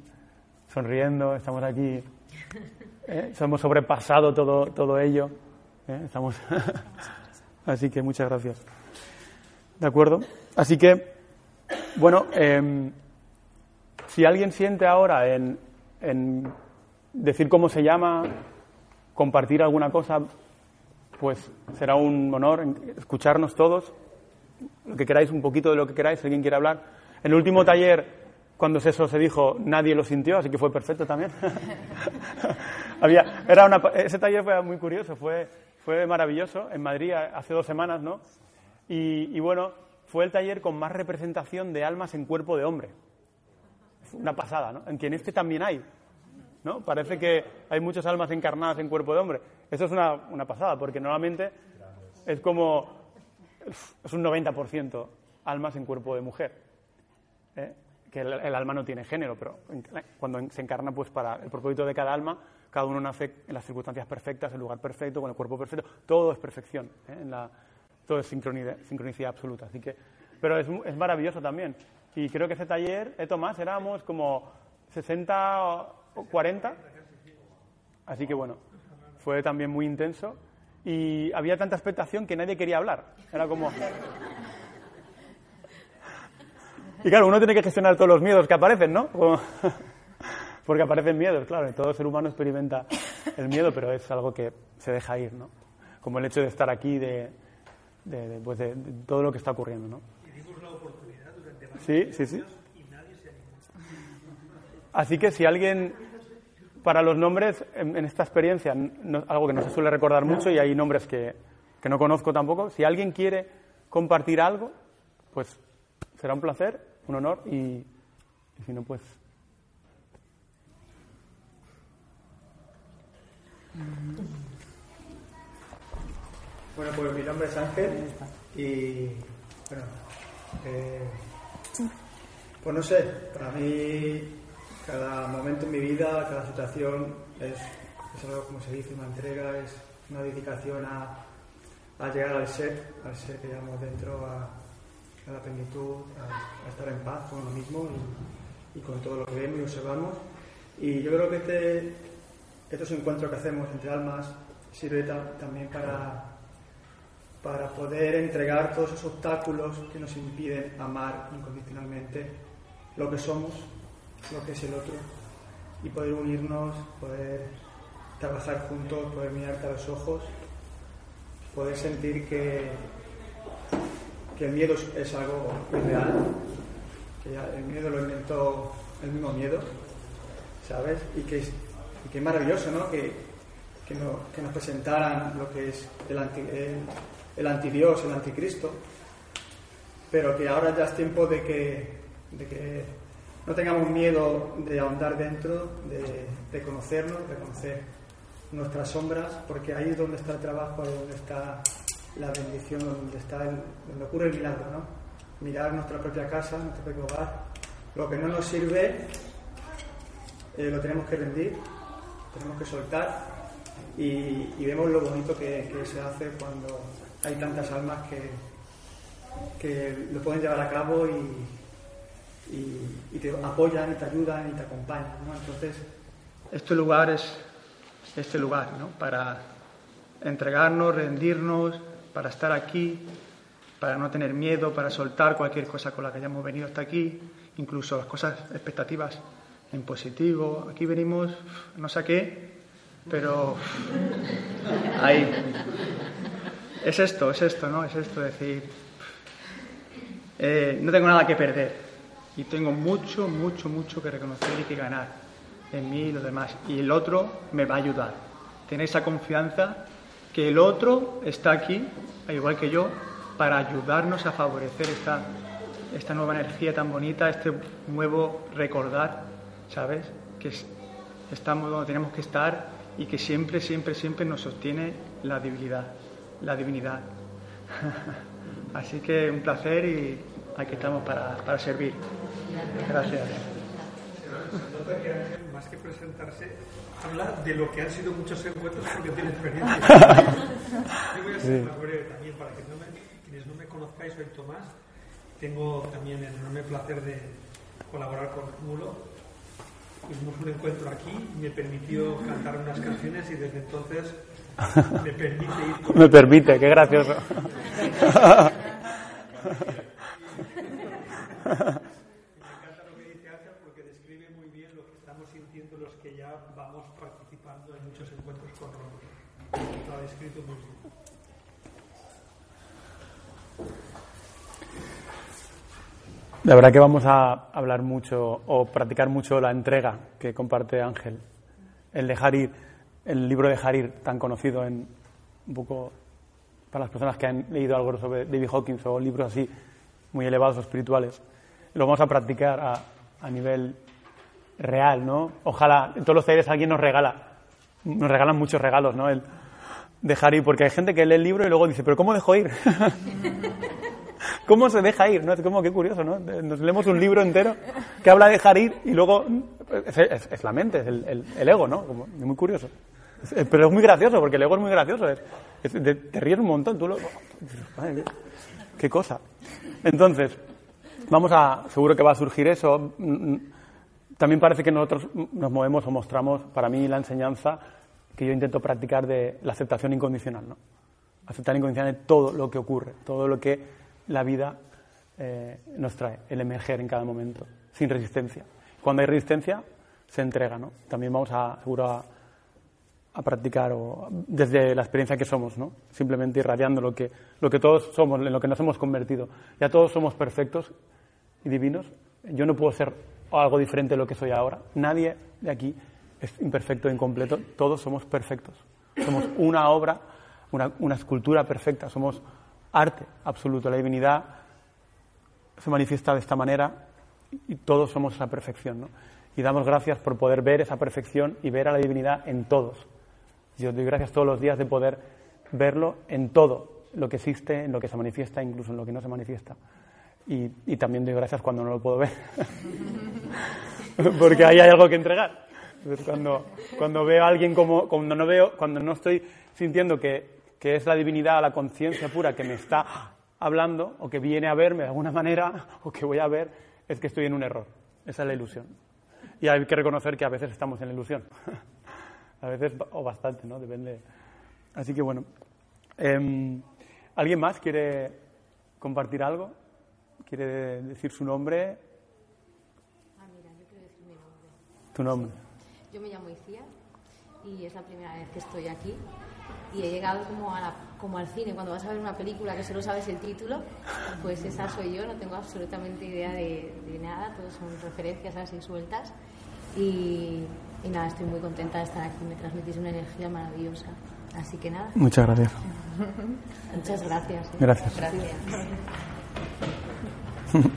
Speaker 1: sonriendo, estamos aquí, ¿eh? hemos sobrepasado todo, todo ello. ¿eh? Estamos Así que muchas gracias. ¿De acuerdo? Así que, bueno, em, si alguien siente ahora en, en decir cómo se llama, compartir alguna cosa, pues será un honor escucharnos todos, lo que queráis, un poquito de lo que queráis, si alguien quiere hablar. El último taller, cuando eso se dijo, nadie lo sintió, así que fue perfecto también. Había, era una, ese taller fue muy curioso, fue, fue maravilloso, en Madrid hace dos semanas, ¿no? Y, y bueno, fue el taller con más representación de almas en cuerpo de hombre. Una pasada, ¿no? En que en este también hay. ¿no? Parece que hay muchas almas encarnadas en cuerpo de hombre. Eso es una, una pasada, porque normalmente es como. Es un 90% almas en cuerpo de mujer. ¿eh? Que el, alma no tiene género, pero cuando se encarna, pues para el propósito de cada alma, cada uno nace en las circunstancias perfectas, el lugar perfecto, con el cuerpo perfecto. Todo es perfección. ¿eh? En la, todo es sincronicidad, sincronicidad absoluta. Así que, pero es, es maravilloso también. Y creo que ese taller, eh, Tomás, éramos como 60 o 40. Así que bueno, fue también muy intenso. Y había tanta expectación que nadie quería hablar. Era como. Y claro, uno tiene que gestionar todos los miedos que aparecen, ¿no? Como... Porque aparecen miedos, claro, y todo ser humano experimenta el miedo, pero es algo que se deja ir, ¿no? Como el hecho de estar aquí, de, de, de, pues de, de todo lo que está ocurriendo, ¿no?
Speaker 2: Y dimos la oportunidad durante varios
Speaker 1: Sí, sí, sí.
Speaker 2: años y nadie se animó.
Speaker 1: Así que si alguien, para los nombres, en, esta experiencia, algo que no se suele recordar mucho y hay nombres que, que no conozco tampoco, si alguien quiere compartir algo, pues será un placer, un honor y, y si no, pues...
Speaker 3: Bueno, pues mi nombre es Ángel y bueno, eh, pues no sé, para mí cada momento en mi vida, cada situación es, algo, como se dice, una entrega, es una dedicación a, a llegar al ser, al ser que llevamos dentro, a, la plenitud, a, estar en paz con uno mismo y, con todo lo que vemos y observamos. Y yo creo que este, estos encuentros que hacemos entre almas sirve ta- también para para poder entregar todos esos obstáculos que nos impiden amar incondicionalmente lo que somos, lo que es el otro, y poder unirnos, poder trabajar juntos, poder mirarte a los ojos, poder sentir que, que el miedo es, algo irreal, que el miedo lo inventó el mismo miedo, ¿sabes? Y que es, que es maravilloso, ¿no? Que, que, no- nos presentaran lo que es el, anti, el, el antidios, el anticristo, pero que ahora ya es tiempo de que, de que no tengamos miedo de ahondar dentro, de, conocernos, de conocer nuestras sombras, porque ahí es donde está el trabajo, ahí es donde está la bendición, donde está el, donde ocurre el milagro, ¿no? Mirar nuestra propia casa, nuestro propio hogar, lo que no nos sirve eh, lo tenemos que rendir, tenemos que soltar y, y vemos lo bonito que, que se hace cuando hay tantas almas que, que lo pueden llevar a cabo y, y- te apoyan y te ayudan y te acompañan. ¿no? Entonces, este lugar es este lugar ¿no? para entregarnos, rendirnos, para estar aquí, para no tener miedo, para soltar cualquier cosa con la que hayamos venido hasta aquí, incluso las cosas, expectativas en positivo. Aquí venimos, no sé qué, pero ahí. Es esto, es esto, ¿no? Es esto, decir, eh, no tengo nada que perder y tengo mucho, mucho, mucho que reconocer y que ganar en mí y los demás. Y el otro me va a ayudar. Tener esa confianza que el otro está aquí, al igual que yo, para ayudarnos a favorecer esta, esta nueva energía tan bonita, este nuevo recordar, ¿sabes? Que es- estamos donde tenemos que estar y que siempre, siempre, siempre nos sostiene la divinidad, la divinidad. Así que un placer y aquí estamos para, para servir. Gracias.
Speaker 2: Más que presentarse, habla de lo que han sido muchos encuentros porque tiene experiencia. Yo voy a ser más breve también, para que no me- quienes no me conozcáis, soy Tomás. Tengo también el enorme placer de colaborar con Mulo. Tuvimos un encuentro aquí y me permitió cantar unas canciones y desde entonces me permite ir con
Speaker 1: Me permite, qué gracioso.
Speaker 2: Me encanta lo que dice Ángel porque describe muy bien lo que estamos sintiendo los que ya vamos participando en muchos encuentros con Roma. Lo ha descrito muy bien.
Speaker 1: La verdad que vamos a hablar mucho o practicar mucho la entrega que comparte Ángel, el dejar ir, el libro de Jarir, tan conocido en un poco para las personas que han leído algo sobre David Hawkins o libros así muy elevados o espirituales. Lo vamos a practicar a, a nivel real, ¿no? Ojalá en todos los talleres alguien nos regala, nos regalan muchos regalos, ¿no? El dejar ir, porque hay gente que lee el libro y luego dice, pero ¿cómo dejo ir? ¿Cómo se deja ir? ¿no? Es como qué curioso, ¿no? Nos leemos un libro entero que habla de dejar ir y luego es, la mente, es el, el- ego, ¿no? Es muy curioso. Pero es muy gracioso, porque el ego es muy gracioso. te, te ríes un montón, tú lo... Qué cosa. Entonces, vamos a... Seguro que va a surgir eso. Mm, mm, También parece que nosotros nos movemos o mostramos, para mí, la enseñanza que yo intento practicar de la aceptación incondicional, ¿no? aceptar incondicionalmente todo lo que ocurre, todo lo que la vida eh, nos trae, el emerger en cada momento, sin resistencia. Cuando hay resistencia, se entrega, ¿no? También vamos a, seguro a, a practicar o, desde la experiencia que somos, ¿no? Simplemente irradiando lo que, lo que todos somos, en lo que nos hemos convertido. Ya todos somos perfectos y divinos. Yo no puedo ser algo diferente de lo que soy ahora. Nadie de aquí es imperfecto e incompleto. Todos somos perfectos. Somos una obra, una, una escultura perfecta. Somos arte absoluto. La divinidad se manifiesta de esta manera y todos somos esa perfección. ¿no? Y damos gracias por poder ver esa perfección y ver a la divinidad en todos. Yo doy gracias todos los días de poder verlo en todo lo que existe, en lo que se manifiesta, incluso en lo que no se manifiesta. Y, y también doy gracias cuando no lo puedo ver, porque ahí hay algo que entregar. Cuando, cuando veo a alguien como, cuando no veo, cuando no estoy sintiendo que, que es la divinidad, la conciencia pura que me está hablando o que viene a verme de alguna manera o que voy a ver, es que estoy en un error. Esa es la ilusión. Y hay que reconocer que a veces estamos en la ilusión. a veces, o bastante, ¿no? Depende. Así que bueno. Em, ¿Alguien más quiere compartir algo? ¿Quiere decir su nombre?
Speaker 4: Ah, mira, yo quiero decir mi nombre.
Speaker 1: Tu nombre.
Speaker 4: Yo me llamo Icía y es la primera vez que estoy aquí. Y he llegado como, a la- como al cine, cuando vas a ver una película que solo sabes el título, pues esa soy yo, no tengo absolutamente idea de, de nada, todo son referencias así sueltas. Y, y nada, estoy muy contenta de estar aquí, me transmitís una energía maravillosa. Así que nada,
Speaker 1: Muchas gracias.
Speaker 4: muchas gracias. ¿eh?
Speaker 1: Gracias.
Speaker 4: Gracias.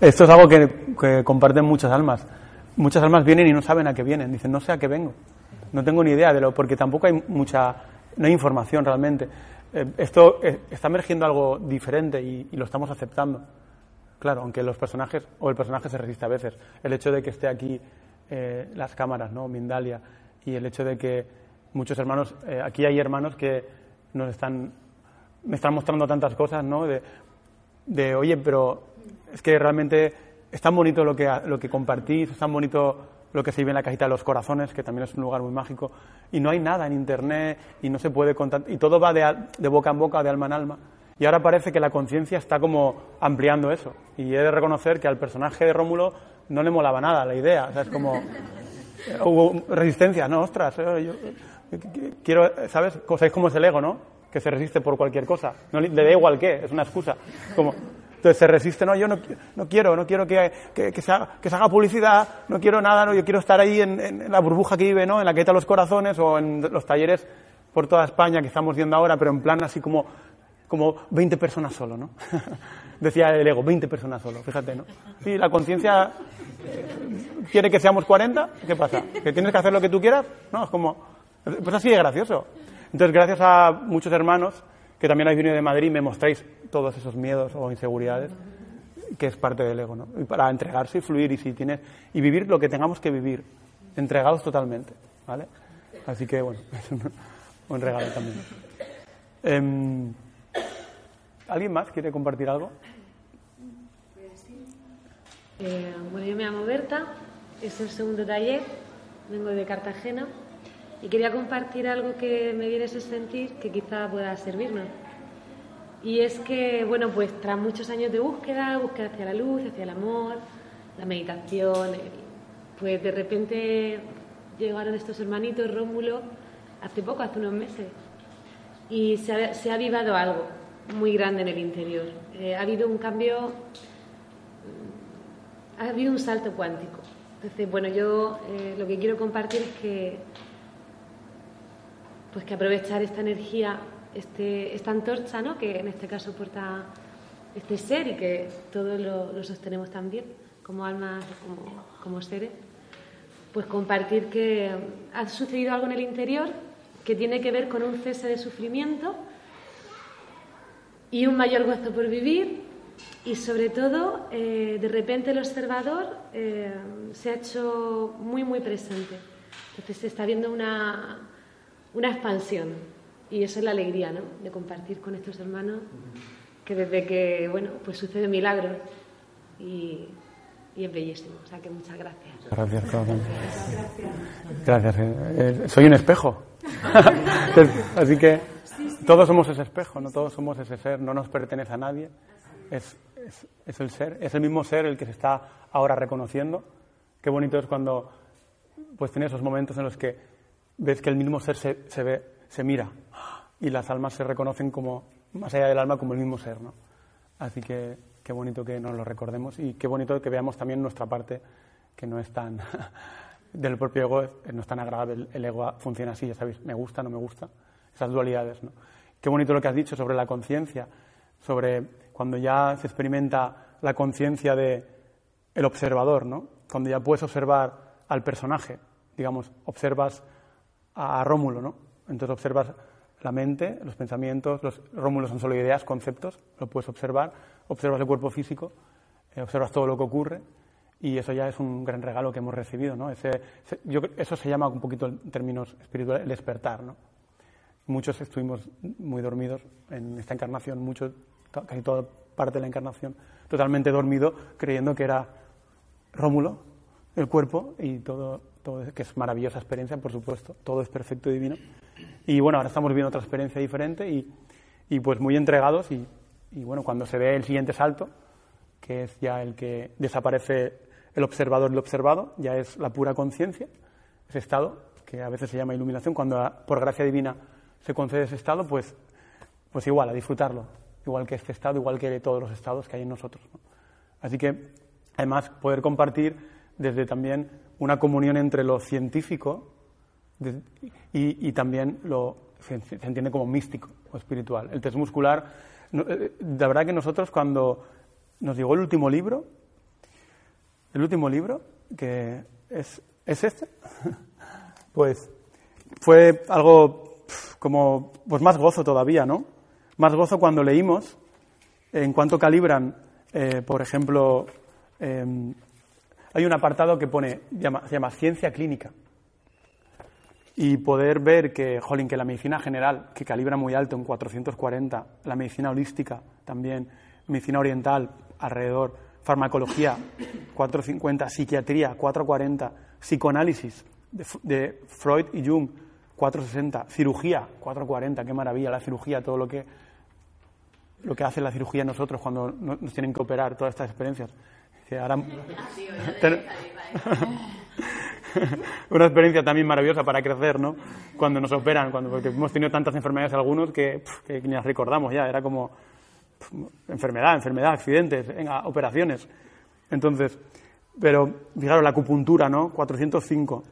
Speaker 1: Esto es algo que, que comparten muchas almas. Muchas almas vienen y no saben a qué vienen. Dicen, no sé a qué vengo. No tengo ni idea de lo, porque tampoco hay mucha, no hay información realmente. Eh, esto eh, está emergiendo algo diferente y, y lo estamos aceptando. Claro, aunque los personajes, o el personaje se resiste a veces. El hecho de que esté aquí eh, las cámaras, ¿no? Mindalia, y el hecho de que muchos hermanos, eh, aquí hay hermanos que nos están, me están mostrando tantas cosas, ¿no? De, oye, pero es que realmente es tan bonito lo que, lo que compartís, es tan bonito lo que se vive en la cajita de los corazones, que también es un lugar muy mágico, y no hay nada en Internet, y no se puede contar, y todo va de, de boca en boca, de alma en alma. Y ahora parece que la conciencia está como ampliando eso. Y he de reconocer que al personaje de Rómulo no le molaba nada la idea. O sea, es como... eh, Hubo resistencia, no, ostras, eh, yo, yo quiero, ¿sabes? ¿Sabéis cómo es el ego, no? Que se resiste por cualquier cosa. No le, da igual qué, es una excusa. Como, entonces se resiste, no, yo no, no quiero, no quiero que, que, que se haga, que se haga publicidad, no quiero nada, no, yo quiero estar ahí en, la burbuja que vive, ¿no? En la que de los corazones o en los talleres por toda España que estamos viendo ahora, pero en plan así como, como 20 personas solo, ¿no? Decía el ego, 20 personas solo, fíjate, ¿no? Y la conciencia quiere que seamos 40, ¿qué pasa? ¿Que tienes que hacer lo que tú quieras? No, es como, pues así de gracioso. Entonces, gracias a muchos hermanos que también habéis venido de Madrid, me mostráis todos esos miedos o inseguridades, que es parte del ego, ¿no? Y para entregarse y fluir y si tienes, y vivir lo que tengamos que vivir, entregados totalmente, ¿vale? Así que, bueno, es un regalo también. Em, ¿Alguien más quiere compartir algo?
Speaker 5: Eh, bueno, yo me llamo Berta, es el segundo taller, vengo de Cartagena y quería compartir algo que me viene ese sentir que quizá pueda servirnos. Y es que, bueno, pues tras muchos años de búsqueda, búsqueda hacia la luz, hacia el amor, la meditación, el- pues de repente llegaron estos hermanitos, Rómulo, hace poco, hace unos meses, y se ha, se ha avivado algo muy grande en el interior. Eh, ha habido un cambio ha habido un salto cuántico. Entonces, bueno, yo eh, lo que quiero compartir es que, pues que aprovechar esta energía, este, esta antorcha, ¿no? que en este caso porta este ser y que todos lo, sostenemos también como almas, como, como seres, pues compartir que ha sucedido algo en el interior que tiene que ver con un cese de sufrimiento y un mayor gozo por vivir y sobre todo eh, de repente el observador eh, se ha hecho muy muy presente. Entonces se está viendo una, una expansión y eso es la alegría ¿no? de compartir con estos hermanos que desde que bueno pues sucede milagros y, y es bellísimo. O sea que muchas gracias.
Speaker 1: Gracias gracias, eh, soy un espejo. Así que todos somos ese espejo, no todos somos ese ser, no nos pertenece a nadie. Es, es, el ser, es el mismo ser el que se está ahora reconociendo. Qué bonito es cuando pues tiene esos momentos en los que ves que el mismo ser se, se ve, se mira y las almas se reconocen como, más allá del alma, como el mismo ser, ¿no? Así que qué bonito que nos lo recordemos y qué bonito que veamos también nuestra parte que no es tan del propio ego no es tan agradable. El, ego funciona así, ya sabéis, me gusta, no me gusta, esas dualidades. ¿no? Qué bonito lo que has dicho sobre la conciencia, sobre cuando ya se experimenta la conciencia de el observador, ¿no? Cuando ya puedes observar al personaje, digamos, observas a Rómulo, ¿no? Entonces observas la mente, los pensamientos, los Rómulo son solo ideas, conceptos, lo puedes observar, observas el cuerpo físico, eh, observas todo lo que ocurre y eso ya es un gran regalo que hemos recibido, ¿no? Eso se llama un poquito en términos espirituales el despertar, ¿no? Muchos estuvimos muy dormidos en esta encarnación, muchos, casi toda parte de la encarnación, totalmente dormido, creyendo que era Rómulo, el cuerpo, y todo, todo, que es maravillosa experiencia, por supuesto, todo es perfecto y divino. Y bueno, ahora estamos viendo otra experiencia diferente y, y pues muy entregados y, y bueno, cuando se ve el siguiente salto, que es ya el que desaparece el observador el observado, ya es la pura conciencia, ese estado, que a veces se llama iluminación, cuando por gracia divina se concede ese estado, pues, pues igual, a disfrutarlo, igual que este estado, igual que todos los estados que hay en nosotros. Así que, además, poder compartir desde también una comunión entre lo científico y, también lo se, entiende como místico o espiritual. El test muscular, eh, la verdad que nosotros cuando nos llegó el último libro, el último libro, que es, es este, pues fue algo como pues más gozo todavía, ¿no? Más gozo cuando leímos en cuanto calibran, eh, por ejemplo, em, hay un apartado que pone, llama, se llama ciencia clínica. Y poder ver que, jolín, que la medicina general, que calibra muy alto en 440, la medicina holística también, medicina oriental alrededor, farmacología 450, psiquiatría 440, psicoanálisis de, Freud y Jung 460, cirugía 440, qué maravilla la cirugía, todo lo que lo que hace la cirugía nosotros cuando nos tienen que operar todas estas experiencias. una experiencia también maravillosa para crecer, ¿no? Cuando nos operan, cuando porque hemos tenido tantas enfermedades algunos que, que ni las recordamos ya, era como enfermedad, enfermedad, accidentes, venga, operaciones. Entonces, pero fijaros, la acupuntura, ¿no? 405.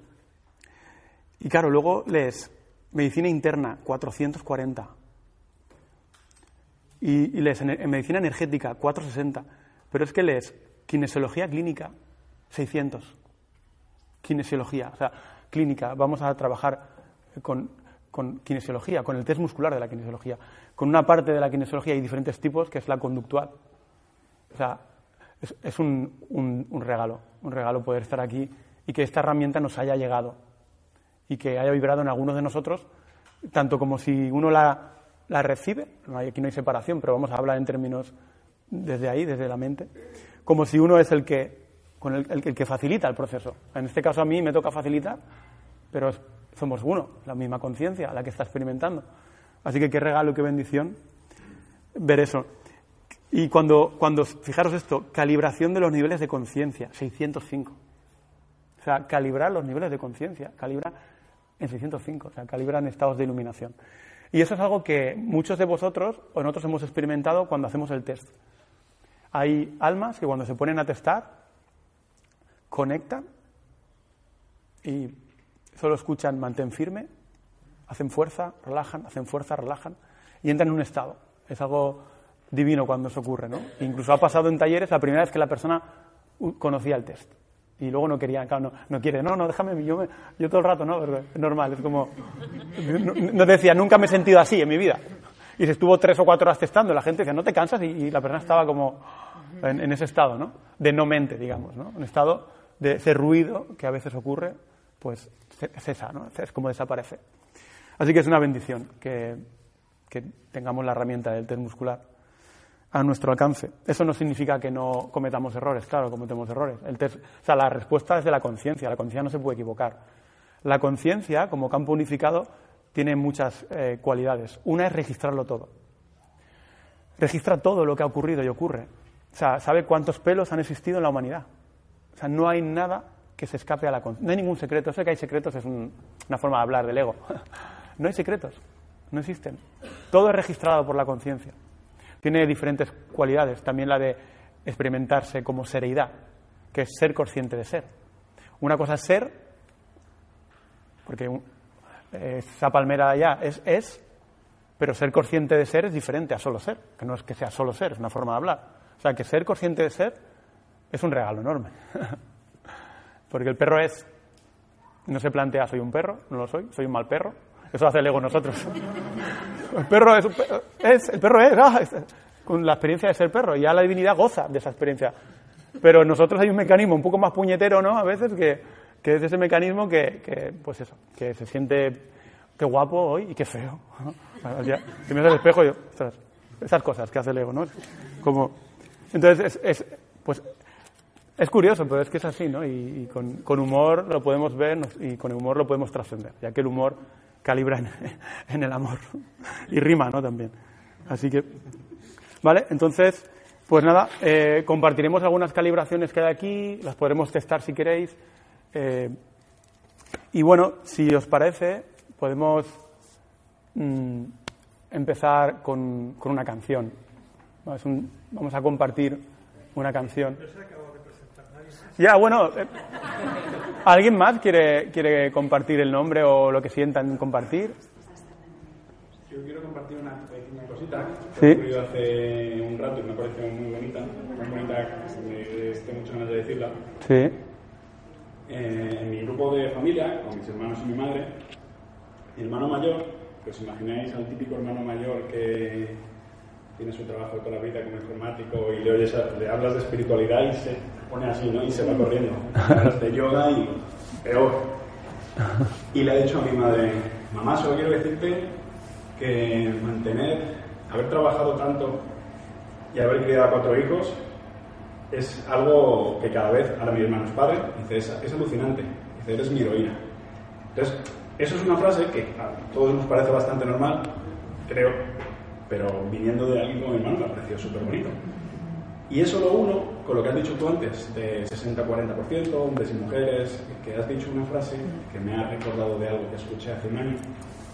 Speaker 1: Y claro, luego lees medicina interna, 440. Y, lees en, medicina energética, 460. Pero es que lees kinesiología clínica, 600. Kinesiología, o sea, clínica. Vamos a trabajar con, con kinesiología, con el test muscular de la kinesiología con una parte de la kinesiología hay diferentes tipos, que es la conductual. O sea, es, un, regalo, un regalo poder estar aquí y que esta herramienta nos haya llegado y que haya vibrado en algunos de nosotros, tanto como si uno la, recibe, aquí no hay separación, pero vamos a hablar en términos desde ahí, desde la mente, como si uno es el que, con el, el que facilita el proceso. En este caso a mí me toca facilitar, pero somos uno, la misma conciencia, la que está experimentando. Así que qué regalo, qué bendición ver eso. Y cuando, cuando, fijaros esto, calibración de los niveles de conciencia, 605. O sea, calibrar los niveles de conciencia, calibra en 605, o sea, calibra en estados de iluminación. Y eso es algo que muchos de vosotros o nosotros hemos experimentado cuando hacemos el test. Hay almas que cuando se ponen a testar, conectan y solo escuchan mantén firme, hacen fuerza, relajan, hacen fuerza, relajan y entran en un estado. Es algo divino cuando eso ocurre, ¿no? Incluso ha pasado en talleres la primera vez que la persona conocía el test y luego no quería, no, no quiere, no, no, déjame, yo, yo todo el rato, ¿no? Es normal, es como, no, decía, nunca me he sentido así en mi vida. Y se estuvo tres o cuatro horas testando, la gente decía, ¿no te cansas? Y, la persona estaba como en, ese estado, ¿no? De no mente, digamos, ¿no? Un estado de ese ruido que a veces ocurre, pues cesa, ¿no? Es como desaparece. Así que es una bendición que, que tengamos la herramienta del test muscular a nuestro alcance. Eso no significa que no cometamos errores, claro, cometemos errores. O sea, la respuesta es de la conciencia, la conciencia no se puede equivocar. La conciencia, como campo unificado, tiene muchas eh, cualidades. Una es registrarlo todo. Registra todo lo que ha ocurrido y ocurre. O sea, sabe cuántos pelos han existido en la humanidad. O sea, no hay nada que se escape a la conciencia. No hay ningún secreto. Sé que hay secretos es una forma de hablar del ego. no hay secretos. No existen. Todo es registrado por la conciencia tiene diferentes cualidades. También la de experimentarse como sereidad, que es ser consciente de ser. Una cosa es ser, porque esa palmera allá es, es, pero ser consciente de ser es diferente a solo ser, que no es que sea solo ser, es una forma de hablar. O sea, que ser consciente de ser es un regalo enorme. porque el perro es, no se plantea, soy un perro, no lo soy, soy un mal perro, eso hace el ego nosotros. El perro es, es el perro es, ah, con la experiencia de ser perro, y ya la divinidad goza de esa experiencia. Pero nosotros hay un mecanismo un poco más puñetero, ¿no? A veces que, que es ese mecanismo que, que, pues eso, que se siente qué guapo hoy y qué feo. Si me el espejo, yo, esas cosas que hace el ego, ¿no? Como, entonces, es, es, pues, es curioso, pero es que es así, ¿no? Y, con, con, humor lo podemos ver y con humor lo podemos trascender, ya que el humor calibra en, el amor. Y rima, ¿no? También. Así que, ¿vale? Entonces, pues nada, eh, compartiremos algunas calibraciones que hay aquí, las podremos testar si queréis. Eh, y bueno, si os parece, podemos mm, empezar con, con, una canción. vamos a compartir una canción. Ya, bueno, eh, ¿alguien más quiere, quiere compartir el nombre o lo que sientan compartir?
Speaker 6: Yo quiero compartir una pequeña cosita que he ocurrido hace un rato y me parece muy bonita, muy bonita que esté mucho ganas de decirla.
Speaker 1: Sí.
Speaker 6: Eh, en mi grupo de familia, con mis hermanos y mi madre, mi hermano mayor, que os imagináis al típico hermano mayor que tiene su trabajo toda la vida como informático y le, oyes le hablas de espiritualidad y se pone así, ¿no? Y se va corriendo. De yoga y peor. Y le ha dicho a mi madre, mamá, solo quiero decirte que mantener, haber trabajado tanto y haber criado a cuatro hijos es algo que cada vez, ahora mi hermano es padre, dice, es, es alucinante, dice, eres mi heroína. Entonces, eso es una frase que a todos nos parece bastante normal, creo, pero viniendo de alguien como mi hermano me ha parecido súper bonito. Y eso lo uno con lo que has dicho tú antes, de 60-40%, hombres y mujeres, que has dicho una frase que me ha recordado de algo que escuché hace un año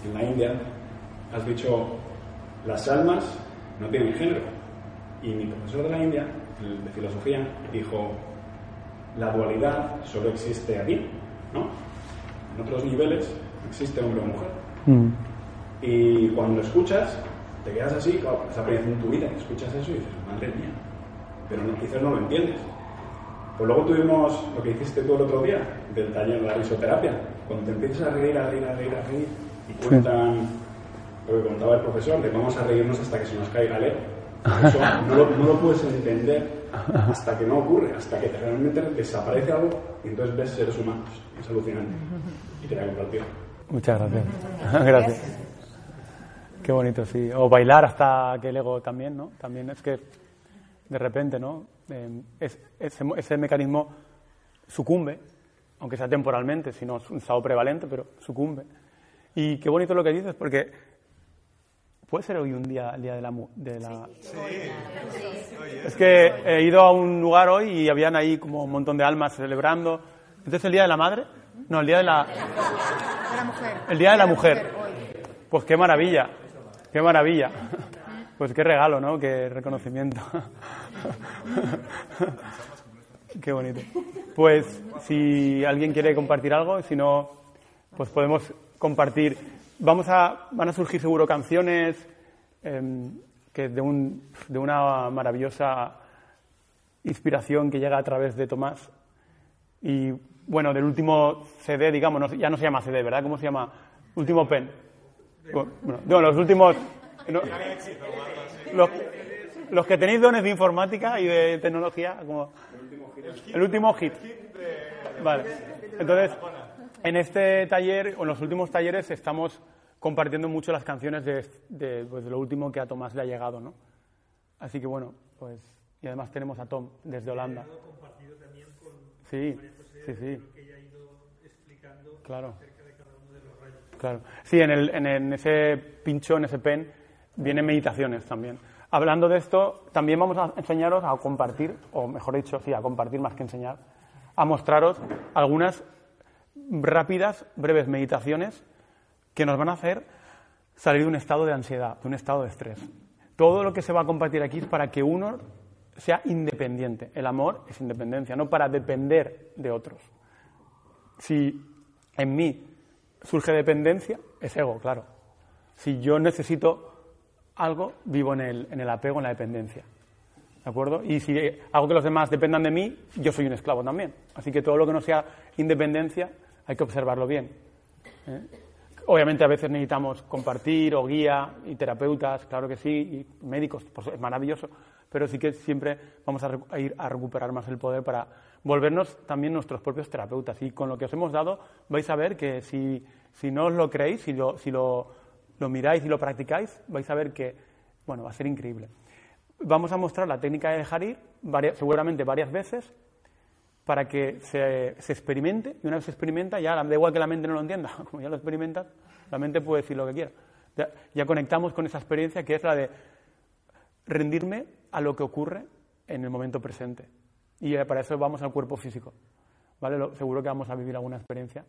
Speaker 6: en la India. Has dicho, las almas no tienen género. Y mi profesor de la India, de filosofía, dijo, la dualidad solo existe aquí, ¿no? En otros niveles existe hombre o mujer. Mm. Y cuando lo escuchas, te quedas así, claro, esa en tu vida, escuchas eso y dices, madre mía, pero no, quizás no lo entiendes. Pues luego tuvimos lo que hiciste tú el otro día, del taller de la risoterapia, cuando te empiezas a reír, a reír, a reír, a reír, y cuentan lo que contaba el profesor, de vamos a reírnos hasta que se nos caiga el ego. Eso no lo, no lo puedes entender hasta que no ocurre, hasta que realmente desaparece algo y entonces ves seres humanos. Es alucinante. Y te la compartido.
Speaker 1: Muchas gracias. gracias. Qué bonito, sí. O bailar hasta que el ego también, ¿no? También es que de repente, ¿no? Eh, ese, mecanismo sucumbe, aunque sea temporalmente, si no es un estado prevalente, pero sucumbe. Y qué bonito lo que dices, porque puede ser hoy un día, el día de la... De la... Sí. Es que he ido a un lugar hoy y habían ahí como un montón de almas celebrando. Entonces, ¿el día de la madre? No, el día de la...
Speaker 7: De la mujer.
Speaker 1: El día de la mujer. Pues qué maravilla. Qué maravilla. Pues qué regalo, ¿no? Qué reconocimiento. Qué bonito. Pues si alguien quiere compartir algo, si no, pues podemos compartir. Vamos a, van a surgir seguro canciones em, que de, un, de una maravillosa inspiración que llega a través de Tomás. Y bueno, del último CD, digamos, ya no se llama CD, ¿verdad? ¿Cómo se llama? Último pen. Bueno, los últimos. Los, los, que tenéis dones de informática y de tecnología, como. El último hit. Vale. Entonces, en este taller, o en los últimos talleres, estamos compartiendo mucho las canciones de, de, pues, de lo último que a Tomás le ha llegado, ¿no? Así que bueno, pues. Y además tenemos a Tom desde Holanda. Sí, sí, sí. Claro. Claro. Sí, en, el, en, ese pincho, en ese pen, vienen meditaciones también. Hablando de esto, también vamos a enseñaros a compartir, o mejor dicho, sí, a compartir más que enseñar, a mostraros algunas rápidas, breves meditaciones que nos van a hacer salir de un estado de ansiedad, de un estado de estrés. Todo lo que se va a compartir aquí es para que uno sea independiente. El amor es independencia, no para depender de otros. Si en mí surge dependencia, es ego, claro. Si yo necesito algo, vivo en el, en el apego, en la dependencia. ¿De acuerdo? Y si hago que los demás dependan de mí, yo soy un esclavo también. Así que todo lo que no sea independencia hay que observarlo bien. ¿eh? Obviamente a veces necesitamos compartir o guía y terapeutas, claro que sí, y médicos, pues es maravilloso, pero sí que siempre vamos a, ir a recuperar más el poder para volvernos también nuestros propios terapeutas. Y con lo que os hemos dado vais a ver que si, si no os lo creéis, si, lo, si lo, lo miráis y lo practicáis, vais a ver que bueno, va a ser increíble. Vamos a mostrar la técnica de dejar ir, seguramente varias veces, para que se, se, experimente, y una vez se experimenta, ya da igual que la mente no lo entienda, como ya lo experimentas, la mente puede decir lo que quiera. Ya, ya, conectamos con esa experiencia que es la de rendirme a lo que ocurre en el momento presente. Y para eso vamos al cuerpo físico. ¿Vale? Lo, seguro que vamos a vivir alguna experiencia